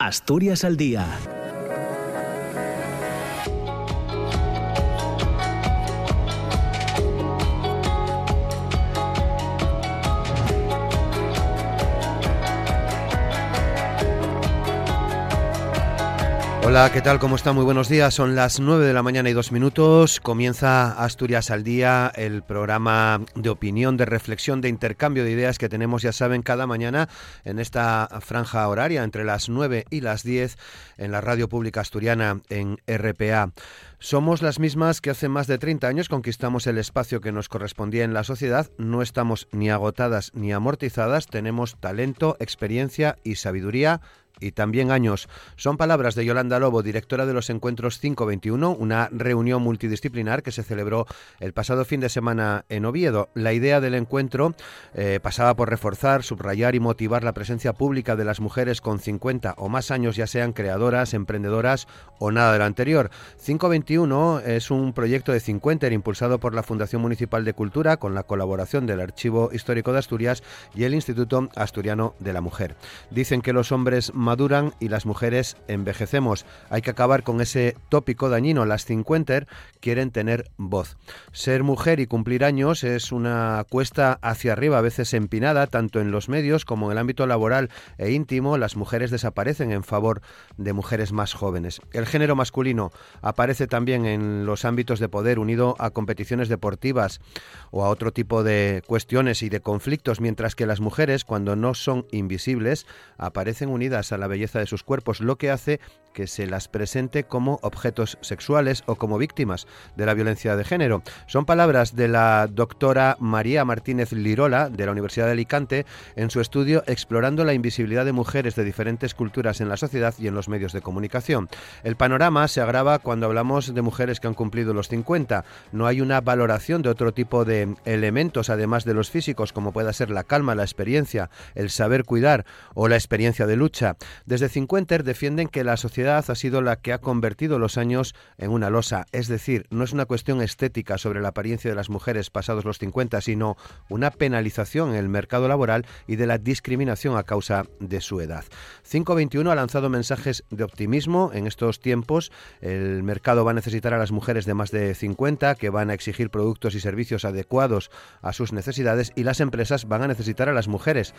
Asturias al día Hola, ¿qué tal? ¿Cómo está? Muy buenos días. Son las 9 de la mañana y dos minutos. Comienza Asturias al Día, el programa de opinión, de reflexión, de intercambio de ideas que tenemos, ya saben, cada mañana en esta franja horaria entre las 9 y las 10 en la radio pública asturiana en RPA. Somos las mismas que hace más de 30 años conquistamos el espacio que nos correspondía en la sociedad. No estamos ni agotadas ni amortizadas. Tenemos talento, experiencia y sabiduría y también años. Son palabras de Yolanda Lobo, directora de los Encuentros 521, una reunión multidisciplinar que se celebró el pasado fin de semana en Oviedo. La idea del encuentro eh, pasaba por reforzar, subrayar y motivar la presencia pública de las mujeres con 50 o más años, ya sean creadoras, emprendedoras o nada de lo anterior. 521 es un proyecto de 50 impulsado por la Fundación Municipal de Cultura con la colaboración del Archivo Histórico de Asturias y el Instituto Asturiano de la Mujer. Dicen que los hombres maduran y las mujeres envejecemos. Hay que acabar con ese tópico dañino. Las 50 quieren tener voz. Ser mujer y cumplir años es una cuesta hacia arriba, a veces empinada, tanto en los medios como en el ámbito laboral e íntimo. Las mujeres desaparecen en favor de mujeres más jóvenes. El género masculino aparece también en los ámbitos de poder unido a competiciones deportivas o a otro tipo de cuestiones y de conflictos, mientras que las mujeres, cuando no son invisibles, aparecen unidas a la belleza de sus cuerpos, lo que hace que se las presente como objetos sexuales o como víctimas de la violencia de género. Son palabras de la doctora María Martínez Lirola de la Universidad de Alicante en su estudio Explorando la invisibilidad de mujeres de diferentes culturas en la sociedad y en los medios de comunicación. El panorama se agrava cuando hablamos de mujeres que han cumplido los 50. No hay una valoración de otro tipo de elementos además de los físicos como pueda ser la calma, la experiencia, el saber cuidar o la experiencia de lucha. Desde 50 defienden que la sociedad ha sido la que ha convertido los años en una losa, es decir, no es una cuestión estética sobre la apariencia de las mujeres pasados los 50, sino una penalización en el mercado laboral y de la discriminación a causa de su edad. 521 ha lanzado mensajes de optimismo en estos tiempos. El mercado va a necesitar a las mujeres de más de 50 que van a exigir productos y servicios adecuados a sus necesidades y las empresas van a necesitar a las mujeres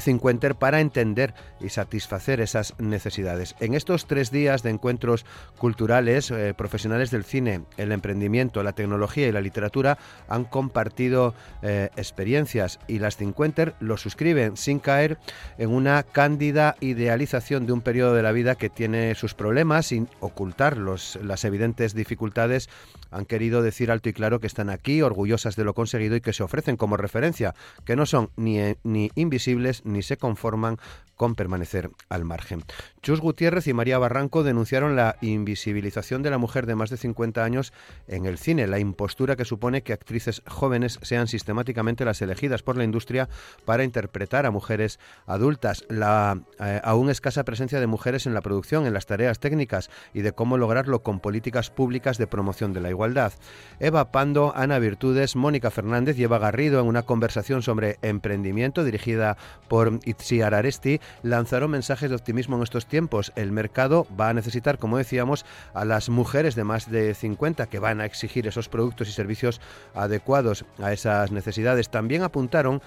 50 eh, para entender y satisfacer esas necesidades. En estos tres días de encuentros culturales, eh, profesionales del cine, el emprendimiento, la tecnología y la literatura han compartido eh, experiencias y las 50 lo suscriben sin caer en una cándida idealización de un periodo de la vida que tiene sus problemas sin ocultar los, las evidentes dificultades. Han querido decir alto y claro que están aquí, orgullosas de lo conseguido y que se ofrecen como referencia, que no son ni, ni invisibles ni se conforman con permanecer al margen. Chus Gutiérrez y María Barranco denunciaron la invisibilización de la mujer de más de 50 años en el cine, la impostura que supone que actrices jóvenes sean sistemáticamente las elegidas por la industria para interpretar a mujeres adultas, la eh, aún escasa presencia de mujeres en la producción, en las tareas técnicas y de cómo lograrlo con políticas públicas de promoción de la igualdad. Eva Pando, Ana Virtudes, Mónica Fernández y Eva Garrido en una conversación sobre emprendimiento dirigida por Itziar Aresti lanzaron mensajes de optimismo en estos tiempos. El mercado va a necesitar, como decíamos, a las mujeres de más de 50 que van a exigir esos productos y servicios adecuados a esas necesidades. También apuntaron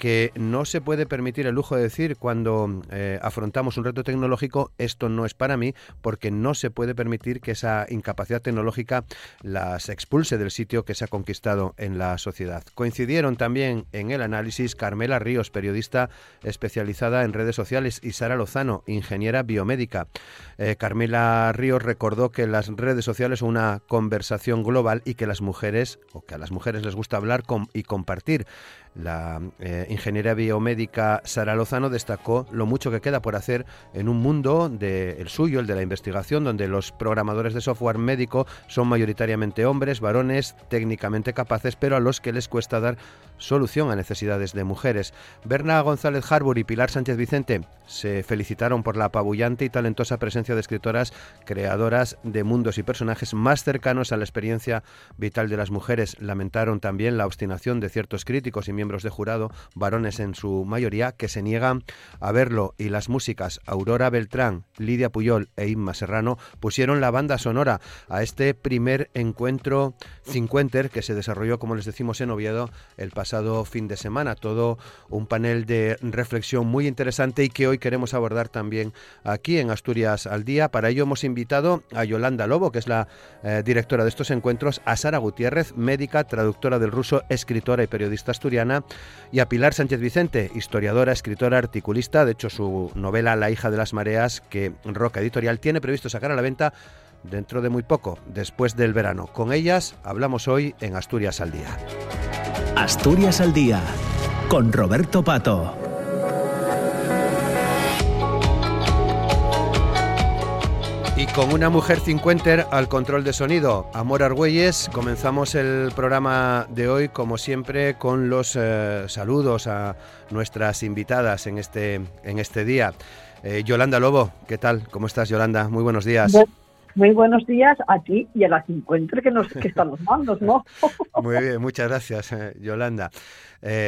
que no se puede permitir el lujo de decir cuando eh, afrontamos un reto tecnológico, esto no es para mí, porque no se puede permitir que esa incapacidad tecnológica las expulse del sitio que se ha conquistado en la sociedad. Coincidieron también en el análisis Carmela Ríos, periodista especializada en redes sociales, y Sara Lozano, ingeniera biomédica. Eh, Carmela Ríos recordó que las redes sociales son una conversación global y que las mujeres, o que a las mujeres les gusta hablar y compartir. La eh, ingeniera biomédica Sara Lozano destacó lo mucho que queda por hacer en un mundo de, el suyo, el de la investigación, donde los programadores de software médico son mayoritariamente hombres, varones, técnicamente capaces, pero a los que les cuesta dar solución a necesidades de mujeres. Berna González Harbour y Pilar Sánchez Vicente se felicitaron por la apabullante y talentosa presencia de escritoras creadoras de mundos y personajes más cercanos a la experiencia vital de las mujeres. Lamentaron también la obstinación de ciertos críticos y miembros de jurado, varones en su mayoría, que se niegan a verlo y las músicas Aurora Beltrán, Lidia Puyol e Inma Serrano pusieron la banda sonora a este primer encuentro cincuenter que se desarrolló, como les decimos, en Oviedo el pasado fin de semana. Todo un panel de reflexión muy interesante y que hoy queremos abordar también aquí en Asturias al Día. Para ello hemos invitado a Yolanda Lobo, que es la eh, directora de estos encuentros, a Sara Gutiérrez, médica, traductora del ruso, escritora y periodista asturiana, y a Pilar Sánchez Vicente, historiadora, escritora, articulista. De hecho, su novela La hija de las mareas, que Roca Editorial tiene previsto sacar a la venta dentro de muy poco, después del verano. Con ellas hablamos hoy en Asturias al Día. Asturias al Día, con Roberto Pato. Y con una mujer cincuenter al control de sonido, Amor Argüelles, comenzamos el programa de hoy, como siempre, con los eh, saludos a nuestras invitadas en este, en este día. Eh, Yolanda Lobo, ¿qué tal? ¿Cómo estás, Yolanda? Muy buenos días. Muy buenos días a ti y a la cincuenter que, nos, que están los mandos, ¿no? Muy bien, muchas gracias, eh, Yolanda.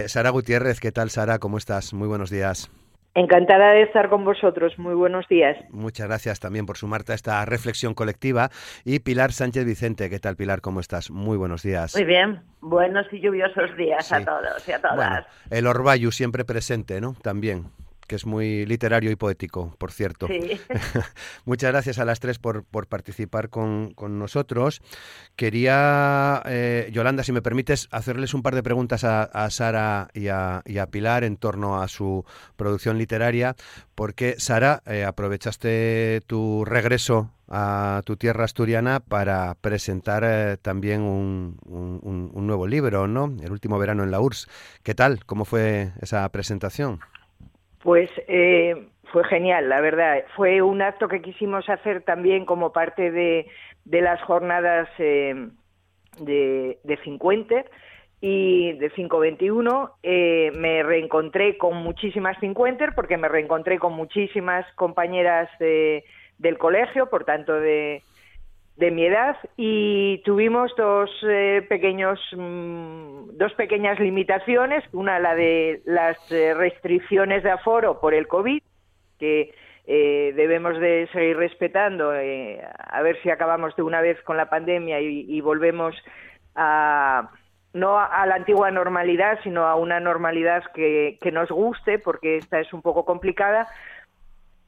Sara Gutiérrez, ¿qué tal, Sara? ¿Cómo estás? Muy buenos días. Encantada de estar con vosotros. Muy buenos días. Muchas gracias también por sumarte a esta reflexión colectiva. Y Pilar Sánchez Vicente, ¿qué tal Pilar? ¿Cómo estás? Muy buenos días. Muy bien. Buenos y lluviosos días a todos y a todas. el Orbayu siempre presente, ¿no? También que es muy literario y poético, por cierto. Muchas gracias a las tres por, por participar con, nosotros. Quería, eh, Yolanda, si me permites, hacerles un par de preguntas a, Sara y a, Pilar en torno a su producción literaria, porque Sara, eh, aprovechaste tu regreso a tu tierra asturiana para presentar eh, también un, un, nuevo libro, ¿no? El último verano en la URSS. ¿Qué tal? ¿Cómo fue esa presentación? Pues eh, fue genial, la verdad. Fue un acto que quisimos hacer también como parte de, las jornadas eh, de, de 50 y de 521 eh, me reencontré con muchísimas 50 porque me reencontré con muchísimas compañeras del colegio, por tanto de, de mi edad y tuvimos dos eh, pequeños mm, dos pequeñas limitaciones. Una la de las eh, restricciones de aforo por el covid que eh, debemos de seguir respetando a ver si acabamos de una vez con la pandemia y, volvemos a no a la antigua normalidad sino a una normalidad que, que nos guste porque esta es un poco complicada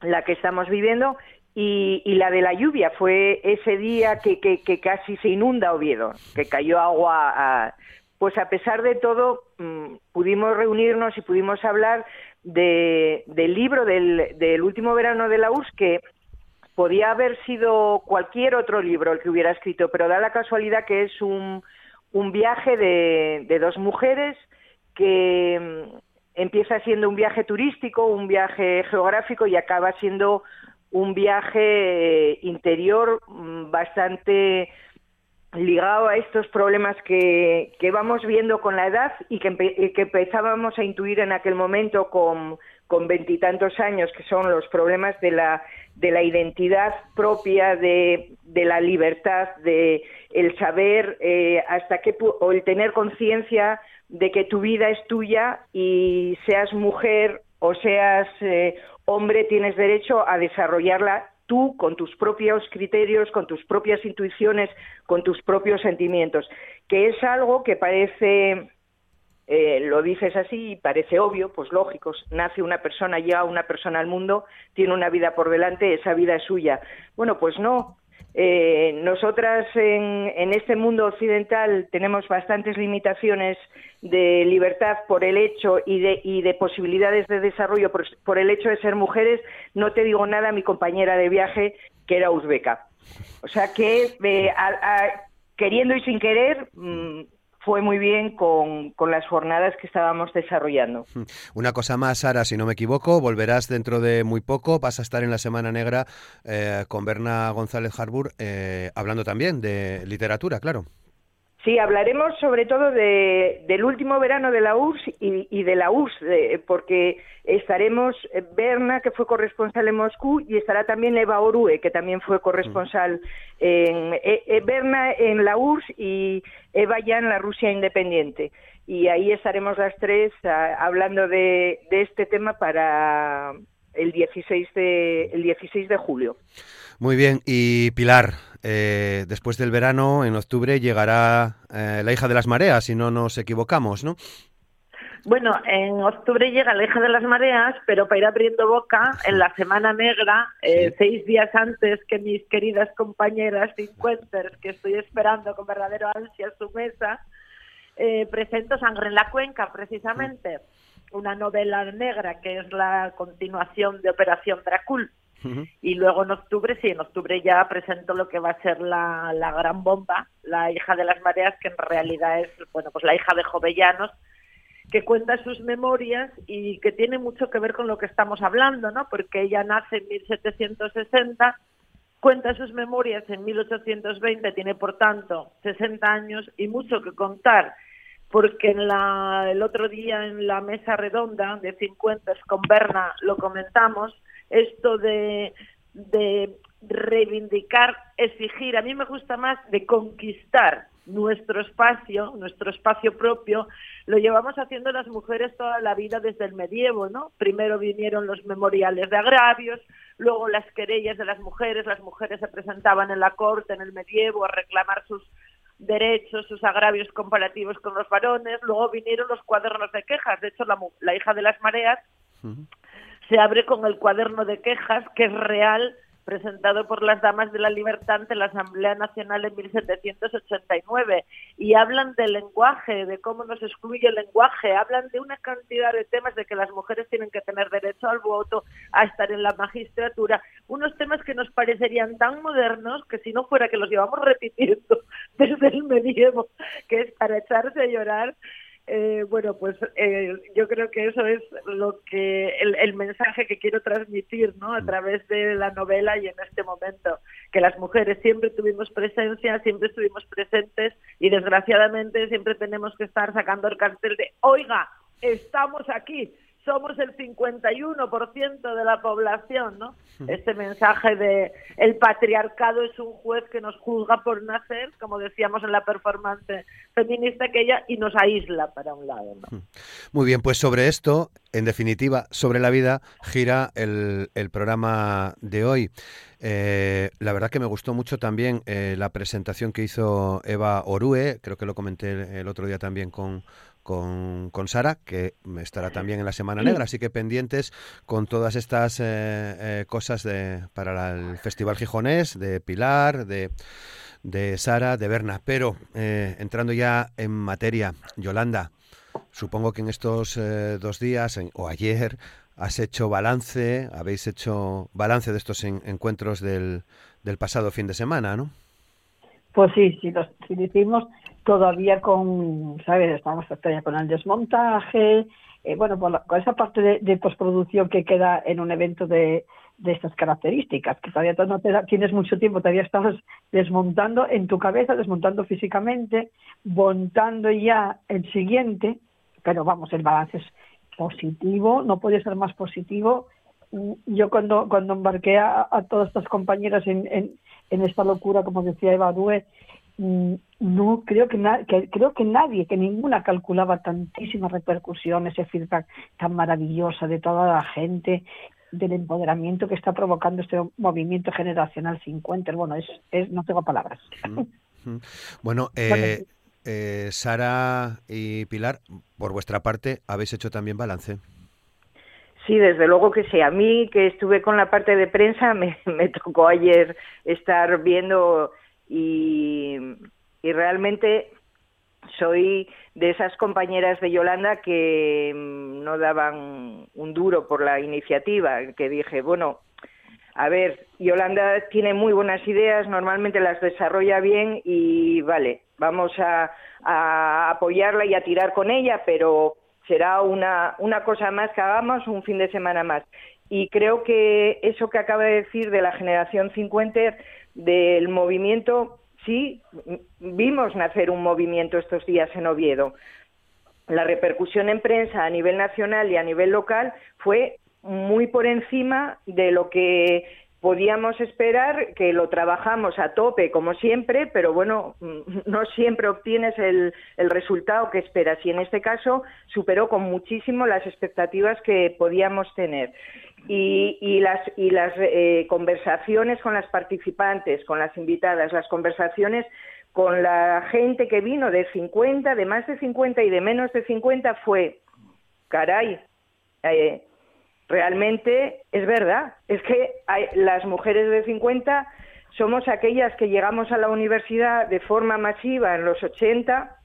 la que estamos viviendo y, la de la lluvia fue ese día que, que, casi se inunda Oviedo, que cayó agua. pues a pesar de todo, mm, pudimos reunirnos y pudimos hablar de, del libro del, del, último verano de la URSS, que podía haber sido cualquier otro libro el que hubiera escrito, pero da la casualidad que es un, un viaje de, de dos mujeres que mm, empieza siendo un viaje turístico, un viaje geográfico y acaba siendo un viaje eh, interior mm, bastante ligado a estos problemas que, que vamos viendo con la edad y que, que empezábamos a intuir en aquel momento con con veintitantos años, que son los problemas de la, de la identidad propia, de, de la libertad, de el saber eh, hasta qué o el tener conciencia de que tu vida es tuya y seas mujer o seas eh, hombre, tienes derecho a desarrollarla tú con tus propios criterios, con tus propias intuiciones, con tus propios sentimientos, que es algo que parece, eh, lo dices así y parece obvio, pues lógico, nace una persona, llega una persona al mundo, tiene una vida por delante, esa vida es suya. Bueno, pues no, eh, nosotras en, en, este mundo occidental tenemos bastantes limitaciones de libertad por el hecho y de, y de posibilidades de desarrollo por, el hecho de ser mujeres. No te digo nada, mi compañera de viaje, que era uzbeca. O sea que, eh, queriendo y sin querer, mm, fue muy bien con, las jornadas que estábamos desarrollando. Una cosa más, Sara, si no me equivoco, volverás dentro de muy poco, vas a estar en la Semana Negra eh, con Berna González Harbour, eh, hablando también de literatura, claro. Sí, hablaremos sobre todo de, del último verano de la URSS y, de la URSS, porque estaremos eh, Berna, que fue corresponsal en Moscú, y estará también Eva Orue, que también fue corresponsal en eh, eh, Berna en la URSS y Eva ya en la Rusia independiente. Y ahí estaremos las tres ah, hablando de, de este tema para el 16 de, el 16 de julio. Muy bien, y Pilar, eh, después del verano, en octubre, llegará eh, la hija de las mareas, si no nos equivocamos, ¿no? Bueno, en octubre llega la hija de las mareas, pero para ir abriendo boca, en la Semana Negra, eh, seis días antes que mis queridas compañeras Cincuenters, que estoy esperando con verdadero ansia su mesa, presento Sangre en la Cuenca, precisamente, una novela negra que es la continuación de Operación Dracul y luego en octubre, sí, en octubre ya presento lo que va a ser la, la gran bomba, la hija de las mareas, que en realidad es, bueno, pues la hija de Jovellanos, que cuenta sus memorias y que tiene mucho que ver con lo que estamos hablando, ¿no? Porque ella nace en 1760, cuenta sus memorias en 1820, tiene por tanto 60 años y mucho que contar, porque en la, el otro día en la mesa redonda de 50 con Berna lo comentamos, esto de, de reivindicar, exigir, a mí me gusta más de conquistar nuestro espacio, nuestro espacio propio, lo llevamos haciendo las mujeres toda la vida desde el medievo, ¿no? Primero vinieron los memoriales de agravios, luego las querellas de las mujeres, las mujeres se presentaban en la corte en el medievo a reclamar sus derechos, sus agravios comparativos con los varones, luego vinieron los cuadernos de quejas, de hecho la, la hija de las mareas se abre con el cuaderno de quejas, que es real, presentado por las Damas de la Libertad ante la Asamblea Nacional en 1789. Y hablan del lenguaje, de cómo nos excluye el lenguaje, hablan de una cantidad de temas, de que las mujeres tienen que tener derecho al voto, a estar en la magistratura, unos temas que nos parecerían tan modernos que si no fuera que los llevamos repitiendo desde el medievo, que es para echarse a llorar, eh, bueno, pues eh, yo creo que eso es lo que el, mensaje que quiero transmitir, ¿no? A mm. través de la novela y en este momento, que las mujeres siempre tuvimos presencia, siempre estuvimos presentes y desgraciadamente siempre tenemos que estar sacando el cartel de, oiga, estamos aquí, somos el 51% de la población, ¿no? Este mensaje de el patriarcado es un juez que nos juzga por nacer, como decíamos en la performance feminista aquella, y nos aísla para un lado, ¿no? Muy bien, pues sobre esto, en definitiva, sobre la vida, gira el, el programa de hoy. Eh, la verdad que me gustó mucho también eh, la presentación que hizo Eva Orue, creo que lo comenté el otro día también con, con, con, Sara, que estará también en la Semana Negra, así que pendientes con todas estas eh, eh, cosas de, para el Festival Gijonés, de Pilar, de, de Sara, de Berna. Pero eh, entrando ya en materia, Yolanda, supongo que en estos dos días o ayer has hecho balance, habéis hecho balance de estos encuentros del, del pasado fin de semana, ¿no? Pues sí, sí, los, sí hicimos todavía con, ¿sabes? Estamos todavía con el desmontaje, eh, bueno, con esa parte de, de, postproducción que queda en un evento de, de estas características, que todavía no te tienes mucho tiempo, todavía estás desmontando en tu cabeza, desmontando físicamente, montando ya el siguiente, pero vamos, el balance es positivo, no puede ser más positivo. Yo cuando, cuando embarqué a, todas estas compañeras en, en, en esta locura, como decía Eva Due, mm, no creo que, que, creo que nadie, que ninguna calculaba tantísimas repercusiones, ese feedback tan maravillosa de toda la gente, del empoderamiento que está provocando este movimiento generacional 50. Bueno, es, es no tengo palabras. Bueno, eh, eh, Sara y Pilar, por vuestra parte, habéis hecho también balance. Sí, desde luego que sí. A mí, que estuve con la parte de prensa, me, me tocó ayer estar viendo y, y realmente soy de esas compañeras de Yolanda que mm, no daban un duro por la iniciativa, que dije, bueno, a ver, Yolanda tiene muy buenas ideas, normalmente las desarrolla bien y vale, vamos a, apoyarla y a tirar con ella, pero será una, una cosa más que hagamos, un fin de semana más. Y creo que eso que acaba de decir de la generación 50, del movimiento, sí vimos nacer un movimiento estos días en Oviedo. La repercusión en prensa a nivel nacional y a nivel local fue muy por encima de lo que podíamos esperar que lo trabajamos a tope, como siempre, pero bueno, no siempre obtienes el, resultado que esperas y en este caso superó con muchísimo las expectativas que podíamos tener. Y, las, y las eh, conversaciones con las participantes, con las invitadas, las conversaciones con la gente que vino de 50, de más de 50 y de menos de 50 fue, caray, eh, realmente es verdad. Es que las mujeres de 50 somos aquellas que llegamos a la universidad de forma masiva en los 80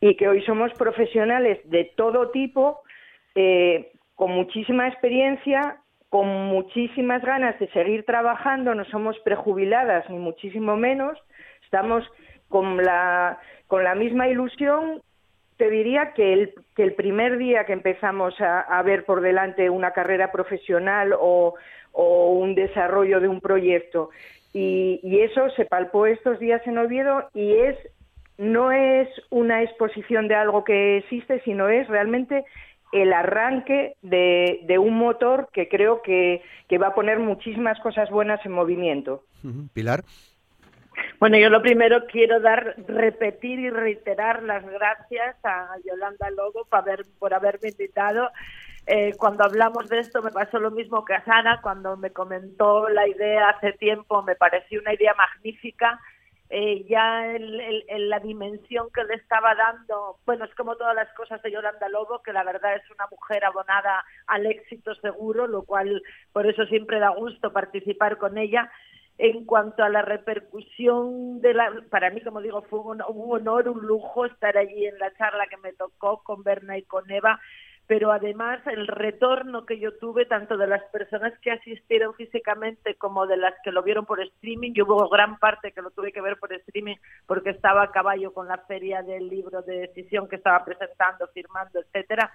y que hoy somos profesionales de todo tipo, eh, con muchísima experiencia, con muchísimas ganas de seguir trabajando, no somos prejubiladas ni muchísimo menos, estamos con la, con la misma ilusión te diría que el, que el primer día que empezamos a, ver por delante una carrera profesional o, un desarrollo de un proyecto. Y, eso se palpó estos días en Oviedo y es no es una exposición de algo que existe, sino es realmente el arranque de, de un motor que creo que, que, va a poner muchísimas cosas buenas en movimiento. Pilar. Bueno, yo lo primero quiero dar, repetir y reiterar las gracias a Yolanda Lobo por, haber, por haberme invitado. Eh, cuando hablamos de esto me pasó lo mismo que a Sara, cuando me comentó la idea hace tiempo, me pareció una idea magnífica. Eh, ya en, la dimensión que le estaba dando, bueno, es como todas las cosas de Yolanda Lobo, que la verdad es una mujer abonada al éxito seguro, lo cual por eso siempre da gusto participar con ella. En cuanto a la repercusión de la para mí como digo fue un, honor un lujo estar allí en la charla que me tocó con Berna y con Eva pero además el retorno que yo tuve tanto de las personas que asistieron físicamente como de las que lo vieron por streaming yo hubo gran parte que lo tuve que ver por streaming porque estaba a caballo con la feria del libro de decisión que estaba presentando firmando etcétera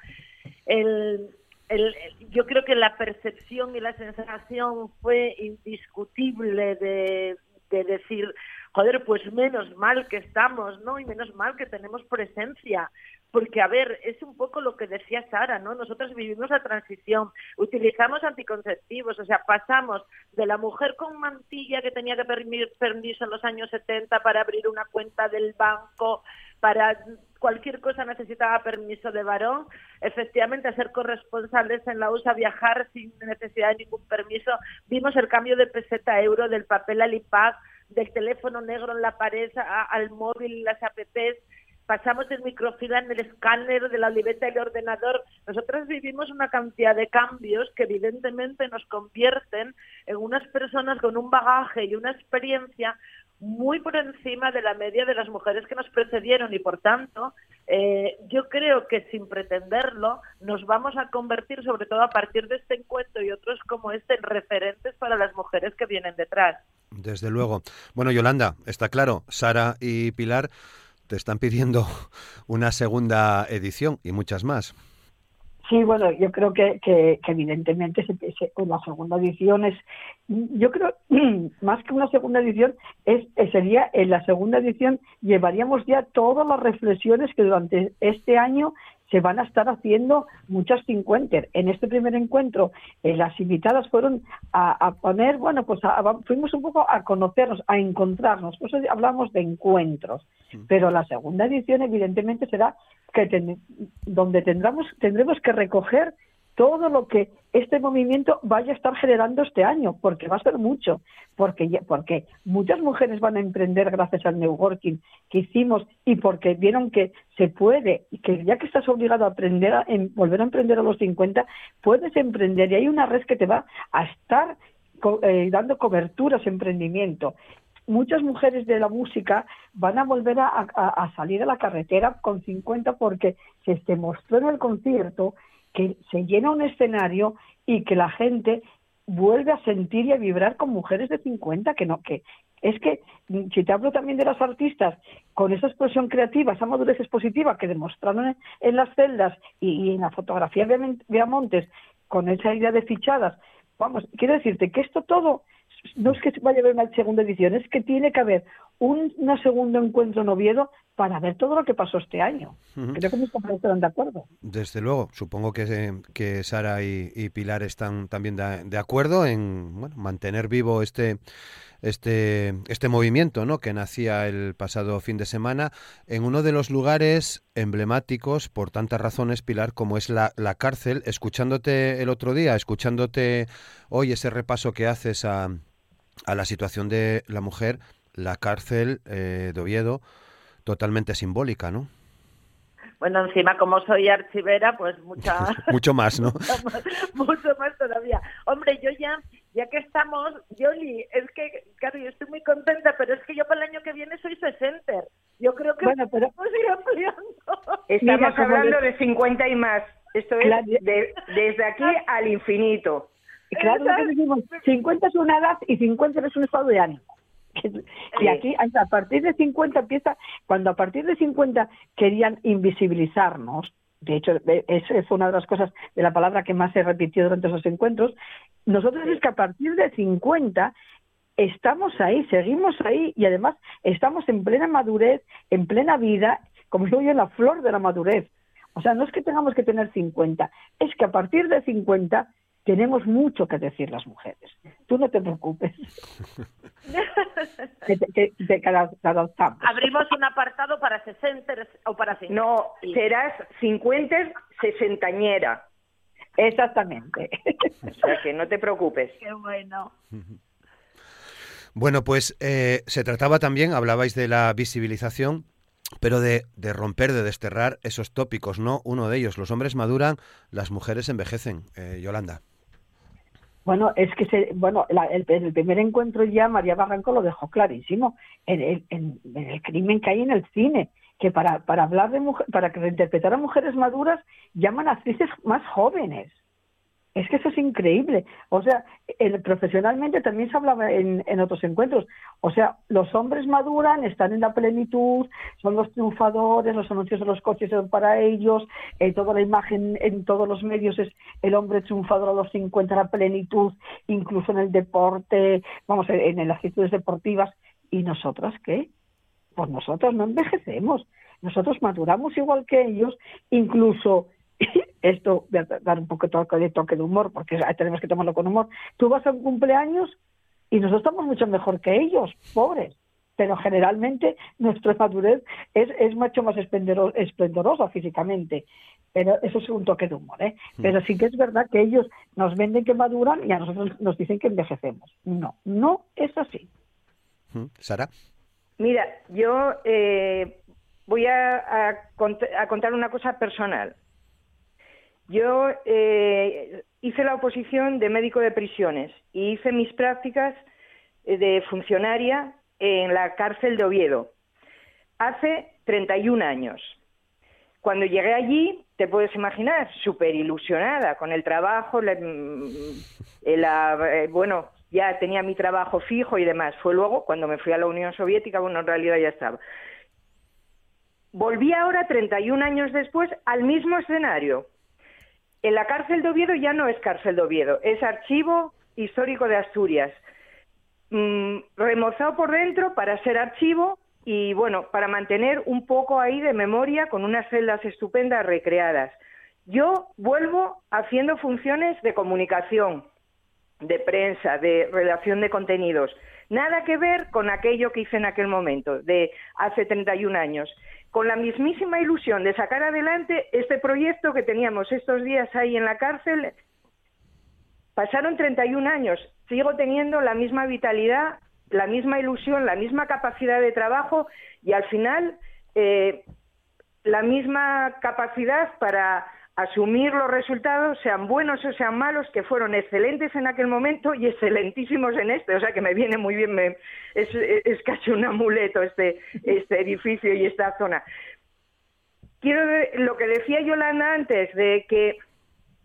yo creo que la percepción y la sensación fue indiscutible de decir, joder, pues menos mal que estamos, ¿no? Y menos mal que tenemos presencia. Porque, a ver, es un poco lo que decía Sara, ¿no? Nosotros vivimos la transición, utilizamos anticonceptivos, o sea, pasamos de la mujer con mantilla que tenía que pedir permiso en los años 70 para abrir una cuenta del banco, para cualquier cosa necesitaba permiso de varón, efectivamente a ser corresponsales en la USA, viajar sin necesidad de ningún permiso, vimos el cambio de peseta a euro, del papel al IPAC, del teléfono negro en la pared al móvil y las apps, pasamos el microfila en el escáner de la libreta y el ordenador. Nosotros vivimos una cantidad de cambios que evidentemente nos convierten en unas personas con un bagaje y una experiencia muy por encima de la media de las mujeres que nos precedieron y por tanto eh, yo creo que sin pretenderlo nos vamos a convertir sobre todo a partir de este encuentro y otros como este en referentes para las mujeres que vienen detrás. Desde luego. Bueno, Yolanda, está claro, Sara y Pilar te están pidiendo una segunda edición y muchas más. Sí, bueno, yo creo que, evidentemente se, la segunda edición es, yo creo, más que una segunda edición, es, sería en la segunda edición llevaríamos ya todas las reflexiones que durante este año se van a estar haciendo muchas cincuenter. En este primer encuentro, eh, las invitadas fueron a, poner, bueno, pues fuimos un poco a conocernos, a encontrarnos. Por eso hablamos de encuentros. Pero la segunda edición, evidentemente, será que donde tendremos, tendremos que recoger todo lo que este movimiento vaya a estar generando este año, porque va a ser mucho, porque, porque muchas mujeres van a emprender gracias al networking que hicimos y porque vieron que se puede, y que ya que estás obligado a aprender a volver a emprender a los 50, puedes emprender y hay una red que te va a estar eh, dando cobertura a ese emprendimiento. Muchas mujeres de la música van a volver a, salir a la carretera con 50 porque se, demostró en el concierto que se llena un escenario y que la gente vuelve a sentir y a vibrar con mujeres de 50 que no que es que si te hablo también de las artistas con esa expresión creativa, esa madurez expositiva que demostraron en, las celdas y, en la fotografía de Montes con esa idea de fichadas, vamos, quiero decirte que esto todo no es que vaya a haber una segunda edición, es que tiene que haber un, segundo encuentro en Oviedo para ver todo lo que pasó este año. Creo que mis compañeros estarán de acuerdo. Desde luego, supongo que, que Sara y, Pilar están también de, acuerdo en mantener vivo este este, este movimiento ¿no? que nacía el pasado fin de semana en uno de los lugares emblemáticos por tantas razones, Pilar, como es la, la cárcel. Escuchándote el otro día, escuchándote hoy ese repaso que haces a, a la situación de la mujer, la cárcel eh, de Oviedo, totalmente simbólica, ¿no? Bueno, encima como soy archivera, pues mucha... mucho más, ¿no? mucho, más, todavía. Hombre, yo ya, ya que estamos, Yoli, es que, claro, yo estoy muy contenta, pero es que yo para el año que viene soy 60. Yo creo que bueno, pero... ir ampliando. Estamos hablando de 50 y más. Esto es de, desde aquí al infinito. Claro, lo que decimos, 50 es una edad y 50 es un estado de ánimo. Y aquí, a partir de 50 empieza, cuando a partir de 50 querían invisibilizarnos, de hecho, esa es una de las cosas de la palabra que más se repitió durante esos encuentros, nosotros es que a partir de 50 estamos ahí, seguimos ahí y además estamos en plena madurez, en plena vida, como digo yo, en la flor de la madurez. O sea, no es que tengamos que tener 50, es que a partir de 50 tenemos mucho que decir las mujeres. Tú no te preocupes. Abrimos un apartado para 60 o para 50. No, serás 50 sesentañera. Exactamente. O sea que no te preocupes. Qué bueno. Bueno, pues eh, se trataba también, hablabais de la visibilización, pero de, de, romper, de desterrar esos tópicos, ¿no? Uno de ellos, los hombres maduran, las mujeres envejecen. Eh, Yolanda. Bueno, es que se, bueno, el, primer encuentro ya María Barranco lo dejó clarísimo en el, en, el crimen que hay en el cine, que para, para hablar de mujer, para reinterpretar a mujeres maduras llaman a actrices más jóvenes. Es que eso es increíble. O sea, profesionalmente también se hablaba en, en, otros encuentros. O sea, los hombres maduran, están en la plenitud, son los triunfadores, los anuncios de los coches son para ellos, eh, toda la imagen en todos los medios es el hombre triunfador a los 50, la plenitud, incluso en el deporte, vamos, en, en las actitudes deportivas. ¿Y nosotras qué? Pues nosotros no envejecemos. Nosotros maduramos igual que ellos, incluso esto voy a dar un poco de toque de humor, porque tenemos que tomarlo con humor. Tú vas a un cumpleaños y nosotros estamos mucho mejor que ellos, pobres. Pero generalmente nuestra madurez es, es mucho más esplendorosa físicamente. Pero eso es un toque de humor, ¿eh? Mm. Pero sí que es verdad que ellos nos venden que maduran y a nosotros nos dicen que envejecemos. No, no es así. Mm. Sara. Mira, yo eh, voy a, a contar una cosa personal. Yo eh, hice la oposición de médico de prisiones y hice mis prácticas eh, de funcionaria en la cárcel de Oviedo hace 31 años. Cuando llegué allí, te puedes imaginar, súper ilusionada con el trabajo, mm, eh, bueno, ya tenía mi trabajo fijo y demás. Fue luego, cuando me fui a la Unión Soviética, bueno, en realidad ya estaba. Volví ahora, 31 años después, al mismo escenario, en la cárcel de Oviedo ya no es cárcel de Oviedo, es archivo histórico de Asturias. Mm, remozado por dentro para ser archivo y bueno, para mantener un poco ahí de memoria con unas celdas estupendas recreadas. Yo vuelvo haciendo funciones de comunicación, de prensa, de relación de contenidos. Nada que ver con aquello que hice en aquel momento, de hace 31 años con la mismísima ilusión de sacar adelante este proyecto que teníamos estos días ahí en la cárcel. Pasaron 31 años, sigo teniendo la misma vitalidad, la misma ilusión, la misma capacidad de trabajo y al final eh, la misma capacidad para asumir los resultados, sean buenos o sean malos, que fueron excelentes en aquel momento y excelentísimos en este. O sea que me viene muy bien, me, es, casi un amuleto este, este edificio y esta zona. Quiero lo que decía Yolanda antes, de que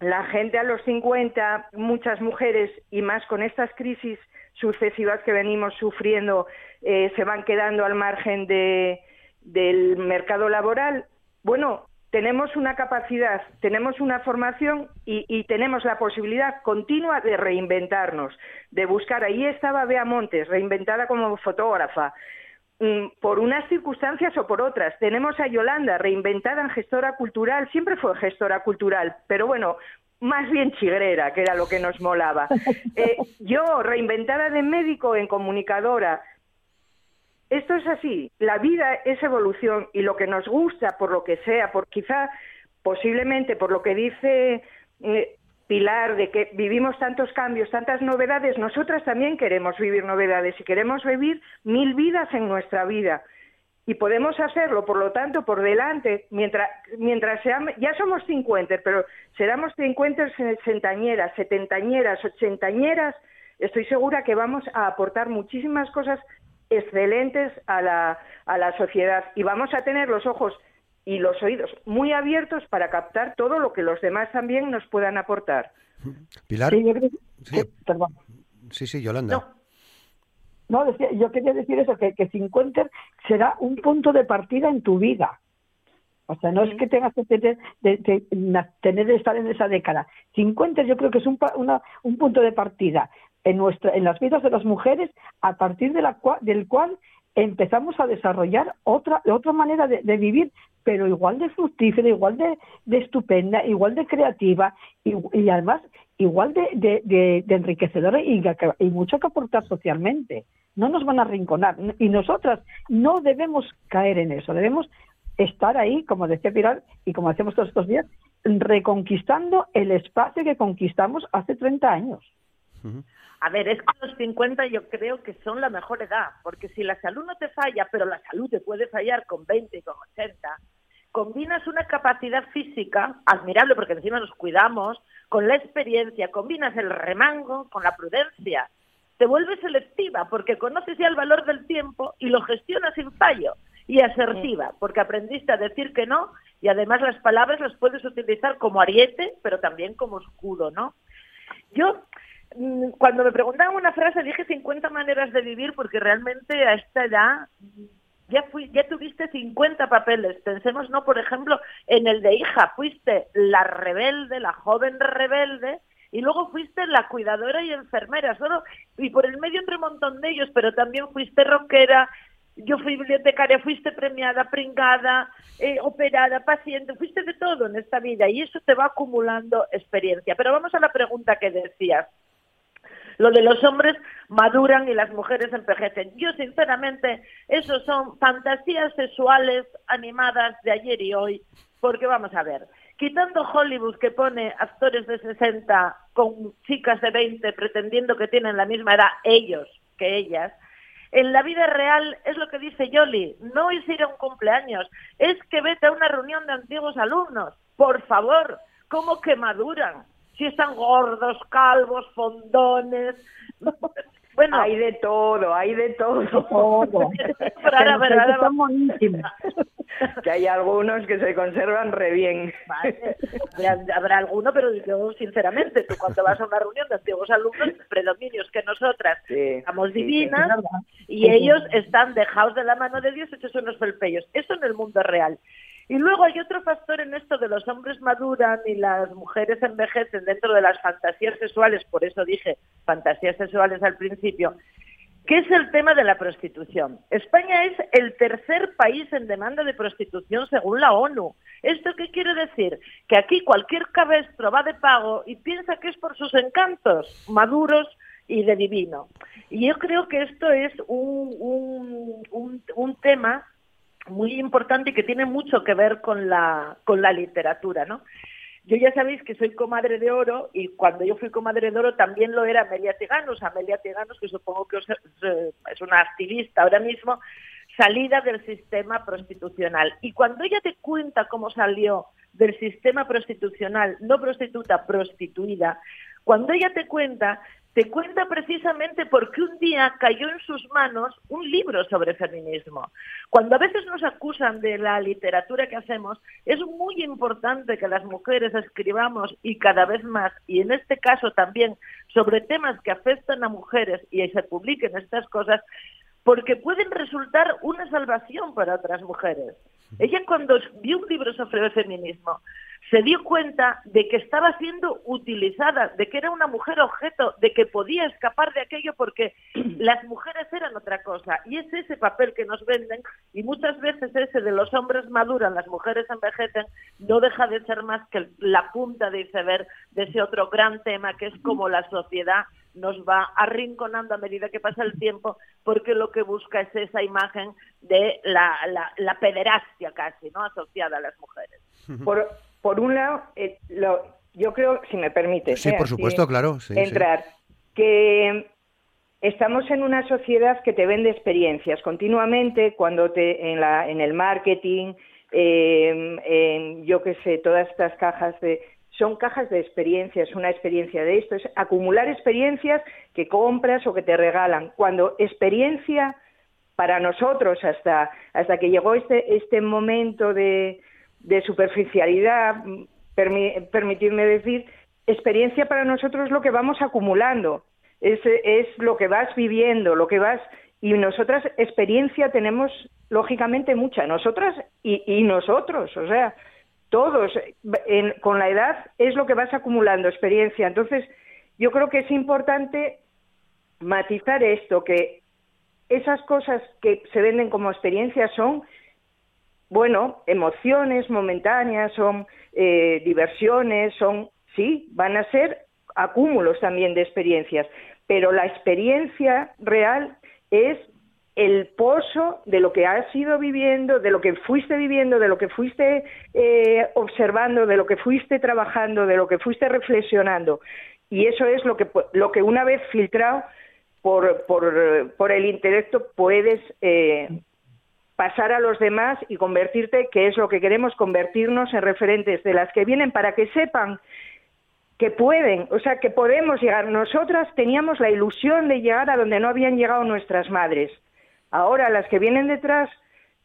la gente a los 50, muchas mujeres y más con estas crisis sucesivas que venimos sufriendo, eh, se van quedando al margen de, del mercado laboral. Bueno, tenemos una capacidad, tenemos una formación y, tenemos la posibilidad continua de reinventarnos, de buscar. Ahí estaba Bea Montes, reinventada como fotógrafa, mm, por unas circunstancias o por otras. Tenemos a Yolanda, reinventada en gestora cultural, siempre fue gestora cultural, pero bueno, más bien chigrera, que era lo que nos molaba. Eh, yo, reinventada de médico en comunicadora, esto es así, la vida es evolución y lo que nos gusta, por lo que sea, por quizá posiblemente por lo que dice eh, Pilar, de que vivimos tantos cambios, tantas novedades, nosotras también queremos vivir novedades y queremos vivir mil vidas en nuestra vida. Y podemos hacerlo, por lo tanto, por delante, mientras, mientras seamos, ya somos 50, pero seramos 50 sesentañeras, setentañeras, ochentañeras, estoy segura que vamos a aportar muchísimas cosas excelentes a la, a la sociedad y vamos a tener los ojos y los oídos muy abiertos para captar todo lo que los demás también nos puedan aportar. Pilar. Sí, yo sí. perdón. Sí, sí, Yolanda. No. decía, yo quería decir eso, que, que será un punto de partida en tu vida. O sea, no es que tengas que tener, de, tener estar en esa década. 50 yo creo que es un, una, un punto de partida en, nuestra, en las vidas de las mujeres a partir del cual empezamos a desarrollar otra, otra manera de, vivir, pero igual de fructífera, igual de, estupenda, igual de creativa y, además igual de, de, enriquecedora y, y, mucho que aportar socialmente. No nos van a rinconar y nosotras no debemos caer en eso, debemos estar ahí, como decía Pilar y como hacemos todos estos días, reconquistando el espacio que conquistamos hace 30 años. A ver, es que los 50 yo creo que son la mejor edad, porque si la salud no te falla, pero la salud te puede fallar con 20 y con 80, combinas una capacidad física admirable, porque encima nos cuidamos, con la experiencia, combinas el remango con la prudencia, te vuelves selectiva, porque conoces ya el valor del tiempo y lo gestionas sin fallo, y asertiva, porque aprendiste a decir que no, y además las palabras las puedes utilizar como ariete, pero también como escudo, ¿no? Yo cuando me preguntaban una frase dije 50 maneras de vivir porque realmente a esta edad ya fui, ya tuviste 50 papeles. Pensemos, no, por ejemplo, en el de hija, fuiste la rebelde, la joven rebelde, y luego fuiste la cuidadora y enfermera, solo, y por el medio entre un montón de ellos, pero también fuiste rockera, yo fui bibliotecaria, fuiste premiada, pringada, eh, operada, paciente, fuiste de todo en esta vida, y eso te va acumulando experiencia. Pero vamos a la pregunta que decías. Lo de los hombres maduran y las mujeres envejecen. Yo, sinceramente, eso son fantasías sexuales animadas de ayer y hoy, porque vamos a ver, quitando Hollywood que pone actores de 60 con chicas de 20 pretendiendo que tienen la misma edad ellos que ellas, en la vida real es lo que dice Yoli, no es ir a un cumpleaños, es que vete a una reunión de antiguos alumnos, por favor, ¿cómo que maduran? Si están gordos, calvos, fondones. Bueno, hay de todo, hay de todo. todo. que hay algunos que se conservan re bien. Habrá, alguno, pero yo sinceramente, tú cuando vas a una reunión de antiguos alumnos, predominios que nosotras somos divinas y ellos están dejados de la mano de Dios hechos unos felpellos. Eso en el mundo real. Y luego hay otro factor en esto de los hombres maduran y las mujeres envejecen dentro de las fantasías sexuales, por eso dije fantasías sexuales al principio, que es el tema de la prostitución. España es el tercer país en demanda de prostitución según la ONU. ¿Esto qué quiere decir? Que aquí cualquier cabestro va de pago y piensa que es por sus encantos maduros y de divino. Y yo creo que esto es un, un, un, un tema muy importante y que tiene mucho que ver con la, con la literatura, ¿no? Yo ya sabéis que soy comadre de oro y cuando yo fui comadre de oro también lo era Amelia Tiganos. Amelia Tiganos, que supongo que es una activista ahora mismo, salida del sistema prostitucional. Y cuando ella te cuenta cómo salió del sistema prostitucional, no prostituta, prostituida, cuando ella te cuenta, te cuenta precisamente porque un día cayó en sus manos un libro sobre feminismo. Cuando a veces nos acusan de la literatura que hacemos, es muy importante que las mujeres escribamos y cada vez más, y en este caso también sobre temas que afectan a mujeres y se publiquen estas cosas, porque pueden resultar una salvación para otras mujeres. Ella cuando vio un libro sobre el feminismo, se dio cuenta de que estaba siendo utilizada, de que era una mujer objeto, de que podía escapar de aquello porque las mujeres eran otra cosa. Y es ese papel que nos venden y muchas veces ese de los hombres maduran, las mujeres envejecen, no deja de ser más que la punta de iceberg de ese otro gran tema que es como la sociedad nos va arrinconando a medida que pasa el tiempo, porque lo que busca es esa imagen de la, la, pederastia casi, ¿no? Asociada a las mujeres. Por, por un lado, eh, lo, yo creo, si me permite. Sí, por supuesto, claro. entrar. Que estamos en una sociedad que te vende experiencias continuamente cuando te en, la, en el marketing, en, yo qué sé, todas estas cajas de son cajas de experiencias, una experiencia de esto, es acumular experiencias que compras o que te regalan. Cuando experiencia para nosotros hasta, hasta que llegó este, este momento de, de superficialidad, permitirme decir, experiencia para nosotros es lo que vamos acumulando, es, es lo que vas viviendo, lo que vas... Y nosotras experiencia tenemos lógicamente mucha, nosotras y, nosotros, o sea, todos, con la edad es lo que vas acumulando, experiencia. Entonces, yo creo que es importante matizar esto, que esas cosas que se venden como experiencia son, bueno, emociones momentáneas, son eh, diversiones, son, sí, van a ser acúmulos también de experiencias, pero la experiencia real es el pozo de lo que has ido viviendo, de lo que fuiste viviendo, de lo que fuiste eh, observando, de lo que fuiste trabajando, de lo que fuiste reflexionando. Y eso es lo que, lo que una vez filtrado por, por, por el intelecto puedes eh, pasar a los demás y convertirte, que es lo que queremos, convertirnos en referentes de las que vienen para que sepan que pueden, o sea, que podemos llegar. Nosotras teníamos la ilusión de llegar a donde no habían llegado nuestras madres Ahora las que vienen detrás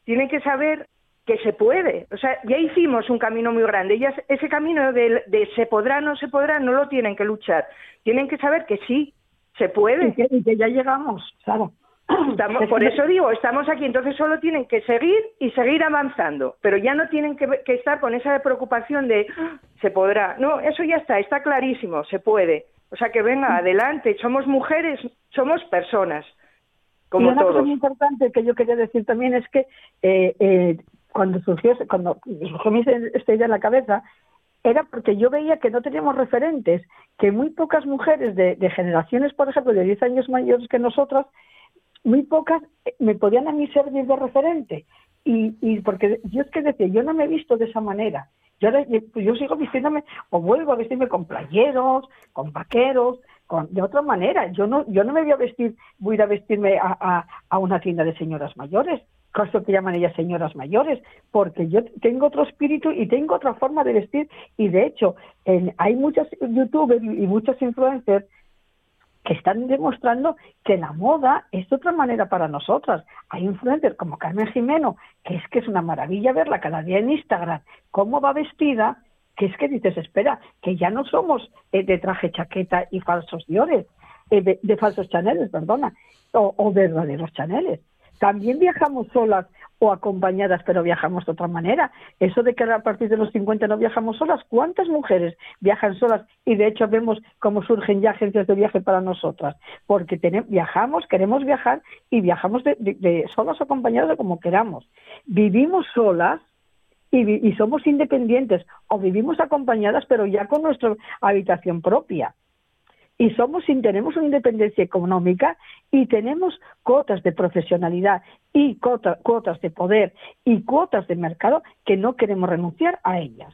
tienen que saber que se puede. O sea, ya hicimos un camino muy grande. Ellas, ese camino de, se podrá, no se podrá, no lo tienen que luchar. Tienen que saber que sí, se puede. Y que, ya llegamos, claro. por eso digo, estamos aquí, entonces solo tienen que seguir y seguir avanzando, pero ya no tienen que, que estar con esa preocupación de ah, se podrá. No, eso ya está, está clarísimo, se puede. O sea, que venga adelante, somos mujeres, somos personas y una cosa muy importante que yo quería decir también es que eh, eh, cuando surgió, cuando surgió esta idea en la cabeza, era porque yo veía que no teníamos referentes, que muy pocas mujeres de, generaciones, por ejemplo, de 10 años mayores que nosotras, muy pocas eh, me podían a mí servir de referente. Y, y porque yo es que decía, yo no me he visto de esa manera. Yo, yo sigo vistiéndome, o vuelvo a vestirme con playeros, con vaqueros, de otra manera. Yo no, yo no me voy a vestir, voy a ir a vestirme a, a, una tienda de señoras mayores, cosa que llaman ellas señoras mayores, porque yo tengo otro espíritu y tengo otra forma de vestir. Y de hecho, hay muchas youtubers y muchos influencers que están demostrando que la moda es de otra manera para nosotras. Hay influencers como Carmen Jimeno, que es que es una maravilla verla cada día en Instagram, cómo va vestida, que es que dices, espera, que ya no somos eh, de traje chaqueta y falsos diores, eh, de, falsos chaneles, perdona, o, verdaderos chaneles. También viajamos solas o acompañadas, pero viajamos de otra manera. Eso de que a partir de los 50 no viajamos solas, ¿cuántas mujeres viajan solas? Y de hecho vemos cómo surgen ya agencias de viaje para nosotras, porque tenemos, viajamos, queremos viajar y viajamos de, de solas o acompañadas de como queramos. Vivimos solas y, somos independientes o vivimos acompañadas pero ya con nuestra habitación propia y somos tenemos una independencia económica y tenemos cuotas de profesionalidad y cuotas de poder y cuotas de mercado que no queremos renunciar a ellas.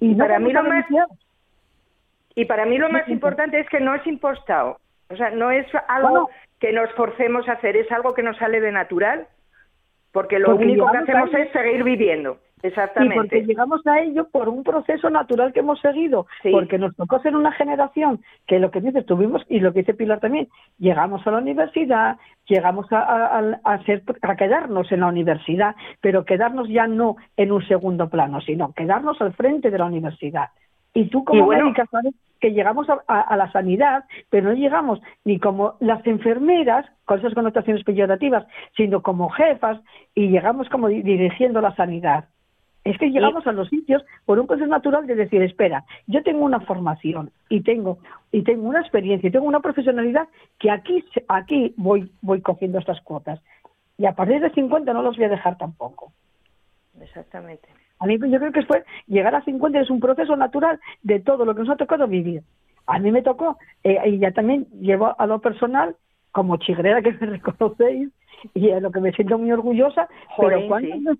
Y para mí lo más y para mí lo más importante es que no es impostado, o sea, no es algo que nos forcemos a hacer, es algo que nos sale de natural, porque lo único que hacemos es seguir viviendo. Exactamente. Y porque llegamos a ello por un proceso natural que hemos seguido, porque nos tocó ser una generación que lo que dices tuvimos y lo que dice Pilar también, llegamos a la universidad, llegamos a, a, a, ser, a quedarnos en la universidad, pero quedarnos ya no en un segundo plano, sino quedarnos al frente de la universidad. Y tú como médica sabes que llegamos a, la sanidad, pero no llegamos ni como las enfermeras, con esas connotaciones peyorativas, sino como jefas y llegamos como dirigiendo la sanidad. Es que llegamos a los sitios por un proceso natural de decir, espera, yo tengo una formación y tengo y tengo una experiencia y tengo una profesionalidad que aquí aquí voy voy cogiendo estas cuotas. Y a partir de 50 no los voy a dejar tampoco. Exactamente. A mí yo creo que fue llegar a 50 es un proceso natural de todo lo que nos ha tocado vivir. A mí me tocó, eh, y ya también llevo a lo personal, como chigrera que me reconocéis, y a lo que me siento muy orgullosa, pero cuando